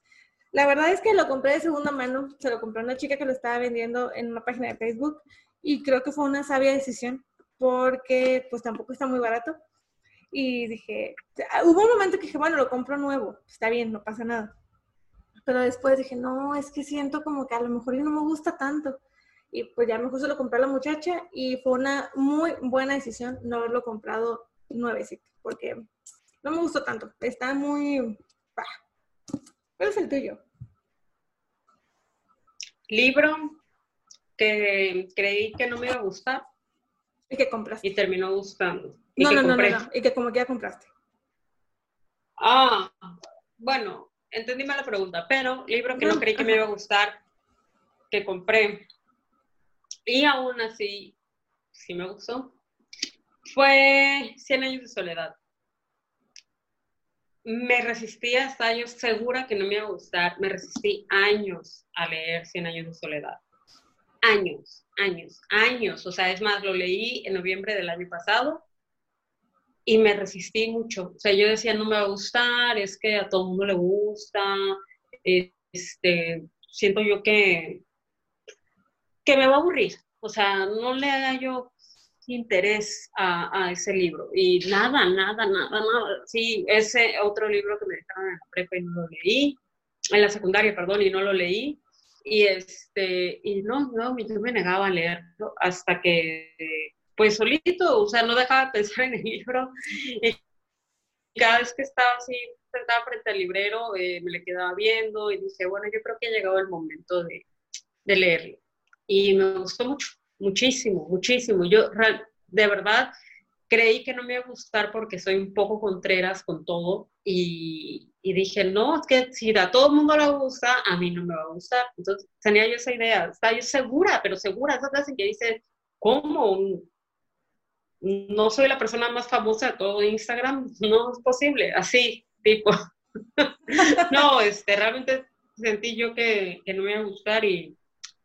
[SPEAKER 1] La verdad es que lo compré de segunda mano, se lo compré a una chica que lo estaba vendiendo en una página de Facebook, y creo que fue una sabia decisión, porque pues tampoco está muy barato. Y dije, hubo un momento que dije, bueno, lo compro nuevo, está bien, no pasa nada. Pero después dije, no, es que siento como que a lo mejor no me gusta tanto y pues ya mejor se lo compré a la muchacha y fue una muy buena decisión no haberlo comprado nuevecito, porque no me gustó tanto, está muy... ¿Cuál es el tuyo?
[SPEAKER 2] Libro que creí que no me iba a gustar.
[SPEAKER 1] Y que compraste.
[SPEAKER 2] Y terminó gustando.
[SPEAKER 1] no, no, no, no, no, y que como que ya compraste.
[SPEAKER 2] Ah, bueno, entendí mal la pregunta, pero libro que no creí que me iba a gustar, que compré. Y aún así, sí me gustó. Fue Cien años de soledad. Me resistí hasta yo segura que no me iba a gustar. Me resistí años a leer Cien años de soledad. Años, años, años. O sea, es más, lo leí en noviembre del año pasado y me resistí mucho. O sea, yo decía, no me va a gustar, es que a todo el mundo le gusta. Este, siento yo que que me va a aburrir. O sea, no le haga yo interés a, ese libro. Y nada, nada, nada, nada. Sí, ese otro libro que me dejaron en la prepa y no lo leí, en la secundaria, perdón, y no lo leí. Y este, y no, no, yo me negaba a leerlo hasta que, pues solito, o sea, no dejaba de pensar en el libro. Y cada vez que estaba así, sentada frente al librero, eh, me le quedaba viendo y dije, bueno, yo creo que ha llegado el momento de, de leerlo y me gustó mucho, muchísimo, muchísimo. Yo de verdad creí que no me iba a gustar porque soy un poco contreras con todo y, dije, no, es que si a todo el mundo le gusta, a mí no me va a gustar. Entonces tenía yo esa idea, estaba yo segura, pero segura, esas veces que dice, ¿cómo? No soy la persona más famosa de todo Instagram, no es posible, así, tipo. no, este, realmente sentí yo que, que no me iba a gustar y,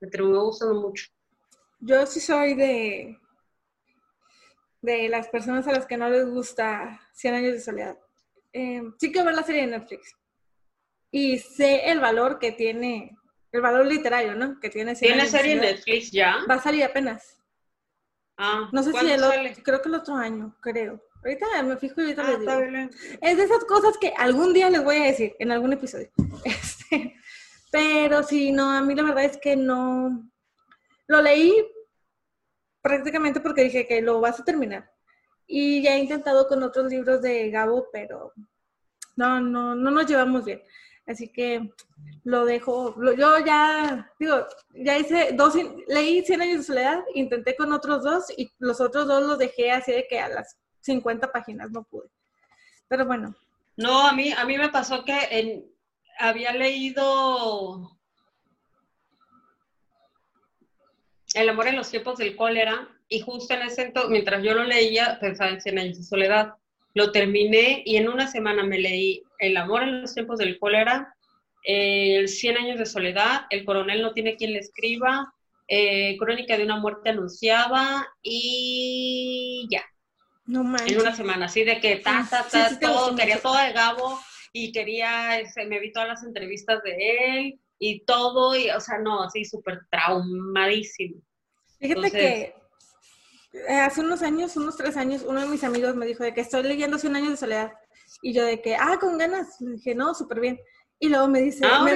[SPEAKER 2] me terminó gustando mucho.
[SPEAKER 1] Yo sí soy de, de las personas a las que no les gusta 100 años de soledad. Eh, sí quiero ver la serie de Netflix. Y sé el valor que tiene, el valor literario, ¿no? Que tiene.
[SPEAKER 2] ¿Tiene serie de Netflix ya?
[SPEAKER 1] Va a salir apenas.
[SPEAKER 2] Ah,
[SPEAKER 1] no sé si el otro, creo que el otro año, creo. Ahorita me fijo y ahorita ah, les digo. Es de esas cosas que algún día les voy a decir en algún episodio. Este, pero sí, no, a mí la verdad es que no. Lo leí prácticamente porque dije que lo vas a terminar. Y ya he intentado con otros libros de Gabo, pero no, no, no nos llevamos bien. Así que lo dejo. yo ya, digo, ya hice dos, leí 100 años de soledad, intenté con otros dos y los otros dos los dejé así de que a las 50 páginas no pude. Pero bueno.
[SPEAKER 2] No, a mí, a mí me pasó que en, había leído El amor en los tiempos del cólera y justo en ese entonces, mientras yo lo leía, pensaba en 100 años de soledad. Lo terminé y en una semana me leí El amor en los tiempos del cólera, El 100 años de soledad, El coronel no tiene quien le escriba, eh, Crónica de una muerte anunciada y ya.
[SPEAKER 1] No manches.
[SPEAKER 2] En una semana, así de que ta, ta, ta, todo, quería todo de Gabo y quería, este, me vi todas las entrevistas de él y todo, y, o sea, no, así súper traumadísimo.
[SPEAKER 1] Fíjate que eh, hace unos años, unos tres años, uno de mis amigos me dijo de que estoy leyendo 100 años de soledad. Y yo de que, ah, con ganas. Le dije, no, súper bien. Y luego me dice, ah,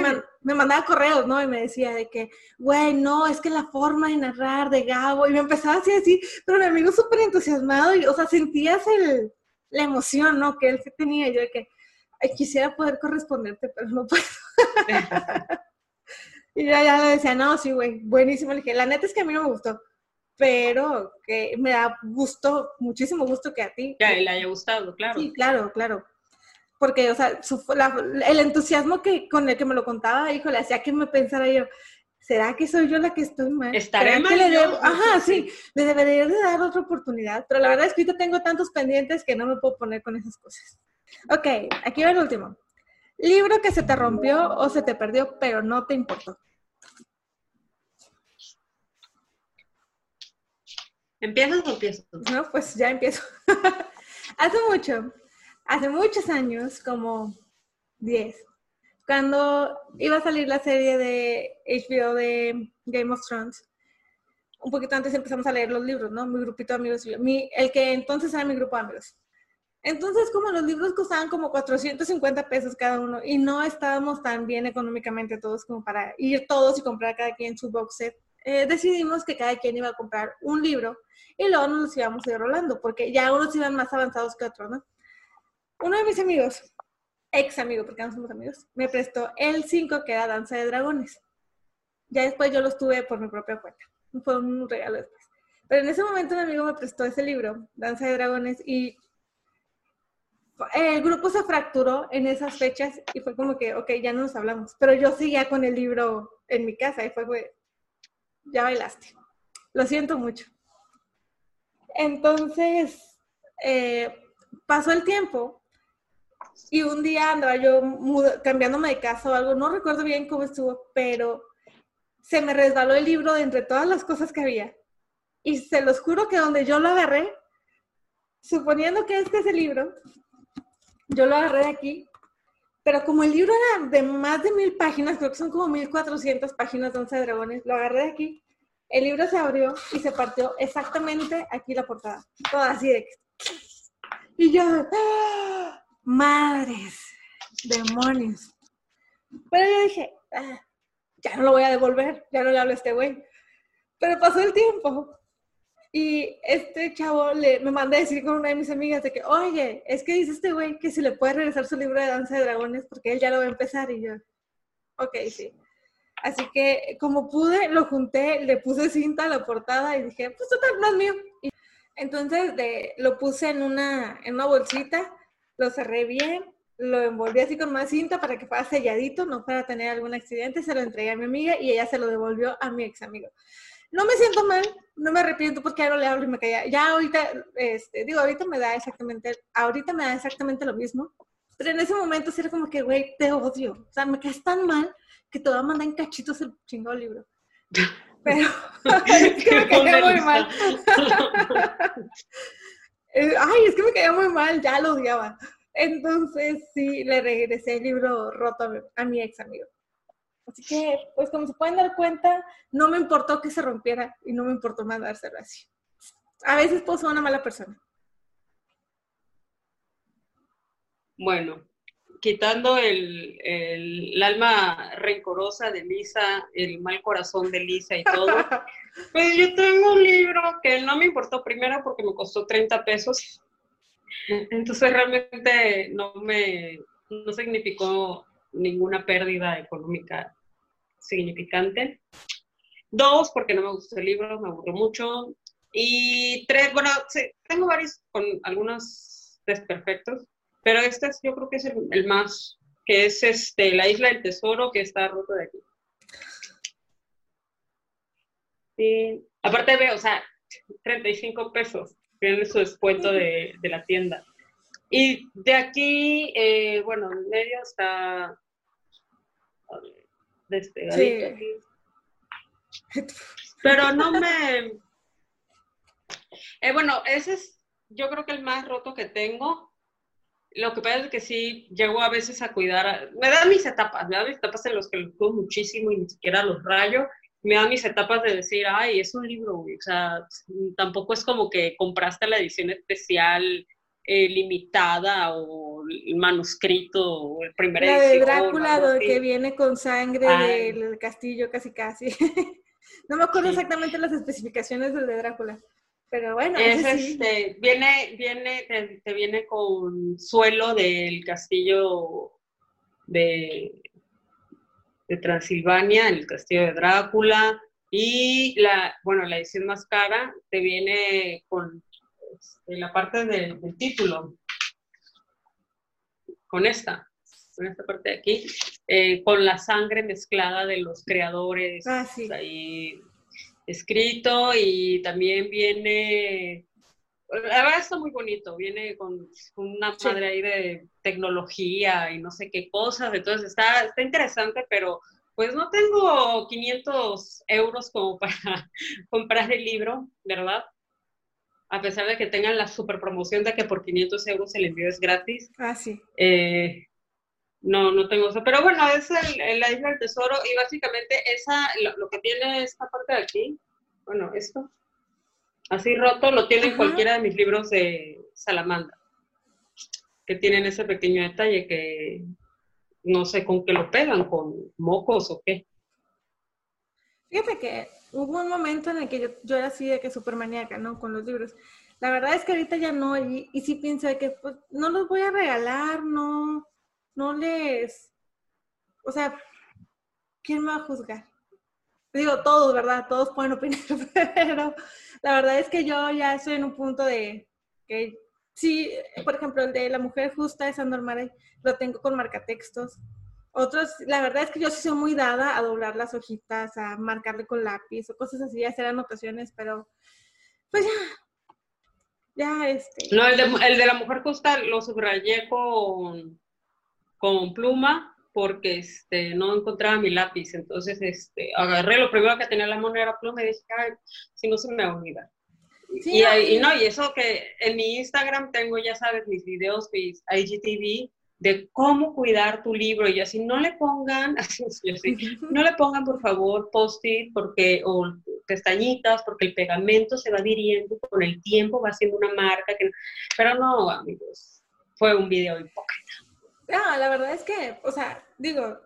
[SPEAKER 1] me, mandaba correos, ¿no? Y me decía de que, güey, no, es que la forma de narrar de Gabo. Y me empezaba así a decir, pero mi amigo súper entusiasmado. Y, o sea, sentías el, la emoción, ¿no? Que él tenía. Y yo de que, quisiera poder corresponderte, pero no puedo. y ya, ya le decía, no, sí, güey, buenísimo. Le dije, la neta es que a mí no me gustó, pero que me da gusto, muchísimo gusto que a ti.
[SPEAKER 2] Que le haya gustado, claro.
[SPEAKER 1] Sí, claro, claro. Porque, o sea, el entusiasmo que con el que me lo contaba, hijo, le hacía que me pensara yo, ¿será que soy yo la que estoy mal?
[SPEAKER 2] Estaré mal.
[SPEAKER 1] le debo? Ajá, sí, le debería de dar otra oportunidad, pero la verdad es que ahorita tengo tantos pendientes que no me puedo poner con esas cosas. Ok, aquí va el último. Libro que se te rompió o se te perdió, pero no te importó.
[SPEAKER 2] ¿Empiezas o empiezo?
[SPEAKER 1] No, pues ya empiezo. hace mucho, hace muchos años, como 10, cuando iba a salir la serie de HBO de Game of Thrones, un poquito antes empezamos a leer los libros, ¿no? Mi grupito de amigos, mi, el que entonces era mi grupo de amigos. Entonces, como los libros costaban como 450 pesos cada uno y no estábamos tan bien económicamente todos como para ir todos y comprar cada quien su box set, eh, decidimos que cada quien iba a comprar un libro y luego nos íbamos a ir rolando, porque ya unos iban más avanzados que otros, ¿no? Uno de mis amigos, ex amigo, porque no somos amigos, me prestó el 5 que era Danza de Dragones. Ya después yo los tuve por mi propia cuenta. Fue un regalo después. Pero en ese momento un amigo me prestó ese libro, Danza de Dragones, y el grupo se fracturó en esas fechas y fue como que, ok, ya no nos hablamos. Pero yo seguía con el libro en mi casa y fue, fue ya bailaste. Lo siento mucho. Entonces, eh, pasó el tiempo y un día andaba yo cambiándome de casa o algo, no recuerdo bien cómo estuvo, pero se me resbaló el libro de entre todas las cosas que había. Y se los juro que donde yo lo agarré, suponiendo que este es el libro, yo lo agarré de aquí, pero como el libro era de más de mil páginas, creo que son como mil cuatrocientas páginas de Once Dragones, lo agarré de aquí, el libro se abrió y se partió exactamente aquí la portada, toda así de... Y yo, ¡ah! madres, demonios. Pero yo dije, ah, ya no lo voy a devolver, ya no le hablo a este güey. Pero pasó el tiempo y este chavo le, me manda a decir con una de mis amigas de que, oye, es que dice este güey que si le puede regresar su libro de danza de dragones porque él ya lo va a empezar y yo, ok, sí. Así que como pude, lo junté, le puse cinta a la portada y dije, pues total, no es mío. Y entonces lo puse en una, en una bolsita, lo cerré bien, lo envolví así con más cinta para que fuera selladito, no fuera a tener algún accidente, se lo entregué a mi amiga y ella se lo devolvió a mi ex amigo no me siento mal, no me arrepiento porque ahora le hablo y me caía. Ya ahorita, este, digo, ahorita me da exactamente, ahorita me da exactamente lo mismo, pero en ese momento sí era como que, güey, te odio. O sea, me caes tan mal que te voy a mandar en cachitos el chingado libro. Pero es que me caía muy mal. Eh, ay, es que me caía muy mal, ya lo odiaba. Entonces, sí, le regresé el libro roto a a mi ex amigo. Así que, pues como se pueden dar cuenta, no me importó que se rompiera y no me importó mandárselo así. A veces puedo ser una mala persona.
[SPEAKER 2] Bueno, quitando el, el, alma rencorosa de Lisa, el mal corazón de Lisa y todo, pues yo tengo un libro que no me importó primero porque me costó 30 pesos. Entonces realmente no me no significó ninguna pérdida económica significante. Dos, porque no me gustó el libro, me aburrió mucho. Y tres, bueno, sí, tengo varios con algunos desperfectos, pero este es, yo creo que es el, más, que es este, La Isla del Tesoro, que está roto de aquí. Sí. Aparte veo, o sea, 35 pesos, tiene su descuento de, de la tienda. Y de aquí, eh, bueno, en medio está despegadito sí. Pero no me... Eh, bueno, ese es yo creo que el más roto que tengo. Lo que pasa es que sí, llego a veces a cuidar, me dan mis etapas, me dan mis etapas en los que los cuido muchísimo y ni siquiera los rayo, me dan mis etapas de decir, ay, es un libro, o sea, tampoco es como que compraste la edición especial eh, limitada o el manuscrito o el primer
[SPEAKER 1] La de Drácula, que viene con sangre del castillo casi casi. no me acuerdo exactamente las especificaciones del de Drácula. Pero bueno,
[SPEAKER 2] es este, viene, viene, te, viene con suelo del castillo de, de Transilvania, el castillo de Drácula, y la, bueno, la edición más cara te viene con este, la parte del, título, con esta, con esta parte de aquí, eh, con la sangre mezclada de los creadores
[SPEAKER 1] ah, sí.
[SPEAKER 2] ahí escrito y también viene, la verdad está muy bonito, viene con, una madre ahí de tecnología y no sé qué cosas, entonces está, está interesante, pero pues no tengo 500 euros como para comprar el libro, ¿verdad? A pesar de que tengan la super promoción de que por 500 euros el envío es gratis.
[SPEAKER 1] Ah, sí.
[SPEAKER 2] Eh, no, no tengo eso. Pero bueno, es el, la isla del tesoro y básicamente esa, lo, que tiene esta parte de aquí, bueno, esto, así roto, lo tiene en cualquiera de mis libros de Salamandra, que tienen ese pequeño detalle que no sé con qué lo pegan, con mocos o qué.
[SPEAKER 1] Fíjate que hubo un momento en el que yo, era así de que súper maníaca, ¿no? Con los libros. La verdad es que ahorita ya no, y, y sí pienso de que pues no los voy a regalar, no, no les, o sea, ¿quién me va a juzgar? Digo, todos, ¿verdad? Todos pueden opinar, pero la verdad es que yo ya estoy en un punto de que sí, por ejemplo, el de la mujer justa de Sandor Maray, lo tengo con marcatextos. Otros, la verdad es que yo sí soy muy dada a doblar las hojitas, a marcarle con lápiz o cosas así, a hacer anotaciones, pero pues ya, ya este.
[SPEAKER 2] No, el de, el de la mujer justa lo subrayé con con pluma porque este, no encontraba mi lápiz. Entonces este, agarré lo primero que tenía en la mano era pluma y dije, Ay, si no se me va a olvidar. y, y, no, y eso que en mi Instagram tengo, ya sabes, mis videos, mis IGTV, de cómo cuidar tu libro y así no le pongan, así, no le pongan por favor post-it porque, o pestañitas porque el pegamento se va adhiriendo con el tiempo, va haciendo una marca, que, pero no, amigos, fue un video hipócrita.
[SPEAKER 1] No, la verdad es que, o sea, digo,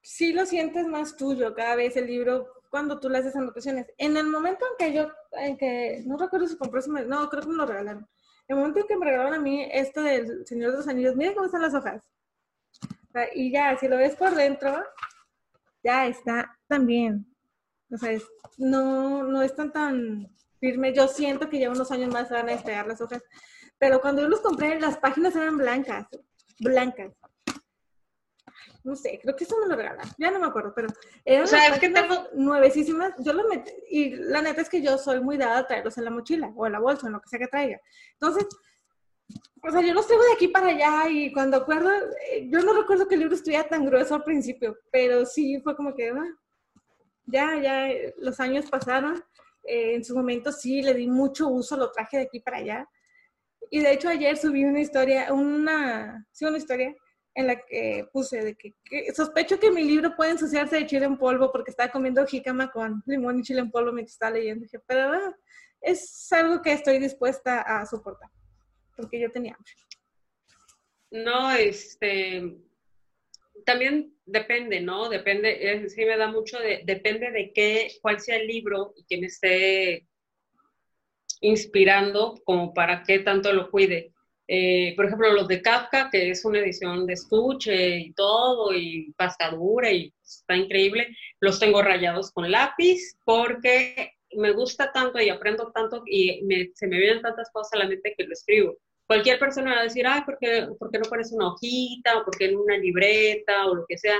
[SPEAKER 1] sí lo sientes más tuyo cada vez el libro cuando tú le haces anotaciones. En el momento en que yo, en que, no recuerdo si compré, no, creo que me lo regalaron. El momento en que me regalaron a mí esto del Señor de los Anillos, mira cómo están las hojas. y ya, si lo ves por dentro, ya está también. O sea, no, no están tan firme. Yo siento que ya unos años más van a despegar las hojas. Pero cuando yo los compré, las páginas eran blancas, blancas no sé, creo que eso me lo regalaron, ya no me acuerdo, pero
[SPEAKER 2] eran o sea, es que tengo
[SPEAKER 1] nuevecísimas, yo lo metí, y la neta es que yo soy muy dada a traerlos en la mochila, o en la bolsa, en lo que sea que traiga. Entonces, o sea, yo los traigo de aquí para allá, y cuando acuerdo, eh, yo no recuerdo que el libro estuviera tan grueso al principio, pero sí fue como que, ah, ya, ya, los años pasaron, eh, en su momento sí le di mucho uso, lo traje de aquí para allá, y de hecho ayer subí una historia, una, sí, una historia, en la que puse de que, sospecho que mi libro puede ensuciarse de chile en polvo porque estaba comiendo jícama con limón y chile en polvo mientras estaba leyendo. Dije, pero ah, es algo que estoy dispuesta a soportar porque yo tenía hambre.
[SPEAKER 2] No, este, también depende, ¿no? Depende, sí me da mucho, de, depende de qué, cuál sea el libro y me esté inspirando como para qué tanto lo cuide Eh, por ejemplo, los de Kafka, que es una edición de estuche y todo, y pastadura, y está increíble, los tengo rayados con lápiz porque me gusta tanto y aprendo tanto y se me vienen tantas cosas a la mente que lo escribo. Cualquier persona va a decir, ay, ¿por qué, ¿por qué no pones una hojita? ¿O por qué en una libreta? O lo que sea.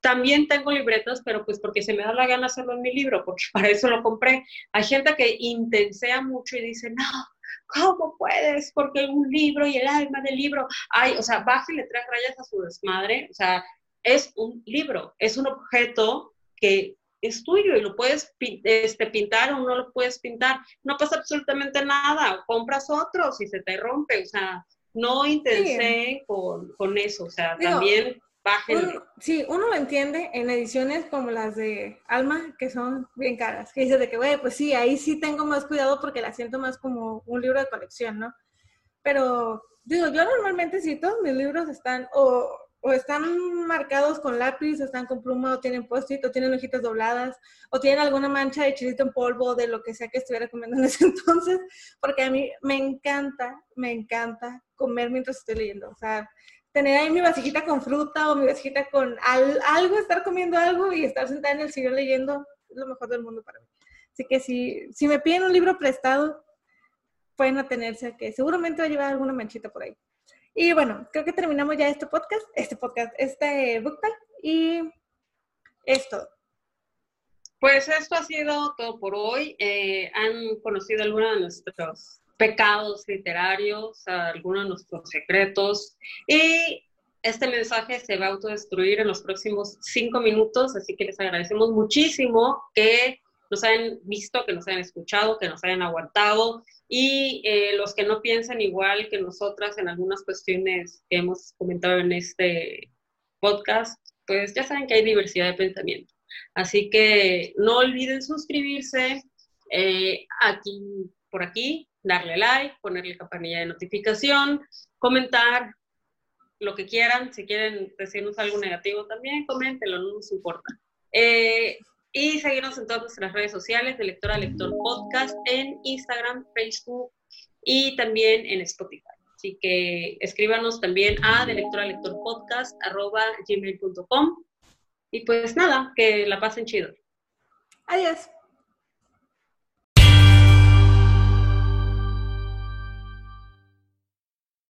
[SPEAKER 2] También tengo libretas, pero pues porque se me da la gana hacerlo en mi libro, porque para eso lo compré. Hay gente que intensea mucho y dice, no, ¿cómo puedes? Porque un libro y el alma del libro. Ay, o sea, bájale tres rayas a su desmadre. O sea, es un libro, es un objeto que es tuyo y lo puedes este, pintar o no lo puedes pintar. No pasa absolutamente nada. Compras otro si se te rompe. O sea, no intensé con, con, eso. O sea, también bájenle.
[SPEAKER 1] sí, uno lo entiende en ediciones como las de Alma, que son bien caras. Que dices de que, güey, pues sí, ahí sí tengo más cuidado porque la siento más como un libro de colección, ¿no? Pero, digo, yo normalmente sí, todos mis libros están o o están marcados con lápiz, o están con pluma, o tienen post-it, o tienen hojitas dobladas, o tienen alguna mancha de chilito en polvo, de lo que sea que estuviera comiendo en ese entonces, porque a mí me encanta, me encanta comer mientras estoy leyendo. O sea, tener ahí mi vasijita con fruta o mi vasijita con algo, estar comiendo algo y estar sentada en el sillón leyendo, es lo mejor del mundo para mí. Así que si, si me piden un libro prestado, pueden atenerse a que seguramente va a llevar alguna manchita por ahí. Y bueno, creo que terminamos ya este podcast, este podcast, este book y es todo.
[SPEAKER 2] Pues esto ha sido todo por hoy. Eh, han conocido algunos de nuestros pecados literarios, algunos de nuestros secretos y este mensaje se va a autodestruir en los próximos cinco minutos, así que les agradecemos muchísimo que nos hayan visto, que nos hayan escuchado, que nos hayan aguantado y eh, los que no piensan igual que nosotras en algunas cuestiones que hemos comentado en este podcast, pues ya saben que hay diversidad de pensamiento. Así que no olviden suscribirse eh, aquí, por aquí, darle like, ponerle campanilla de notificación, comentar lo que quieran. Si quieren decirnos algo negativo también, coméntenlo, no nos importa. Eh, y seguirnos en todas nuestras redes sociales de Lector Podcast en Instagram, Facebook y también en Spotify. Así que escríbanos también a de lectora lector podcast arroba gmail.com y pues nada, que la pasen chido.
[SPEAKER 1] Adiós.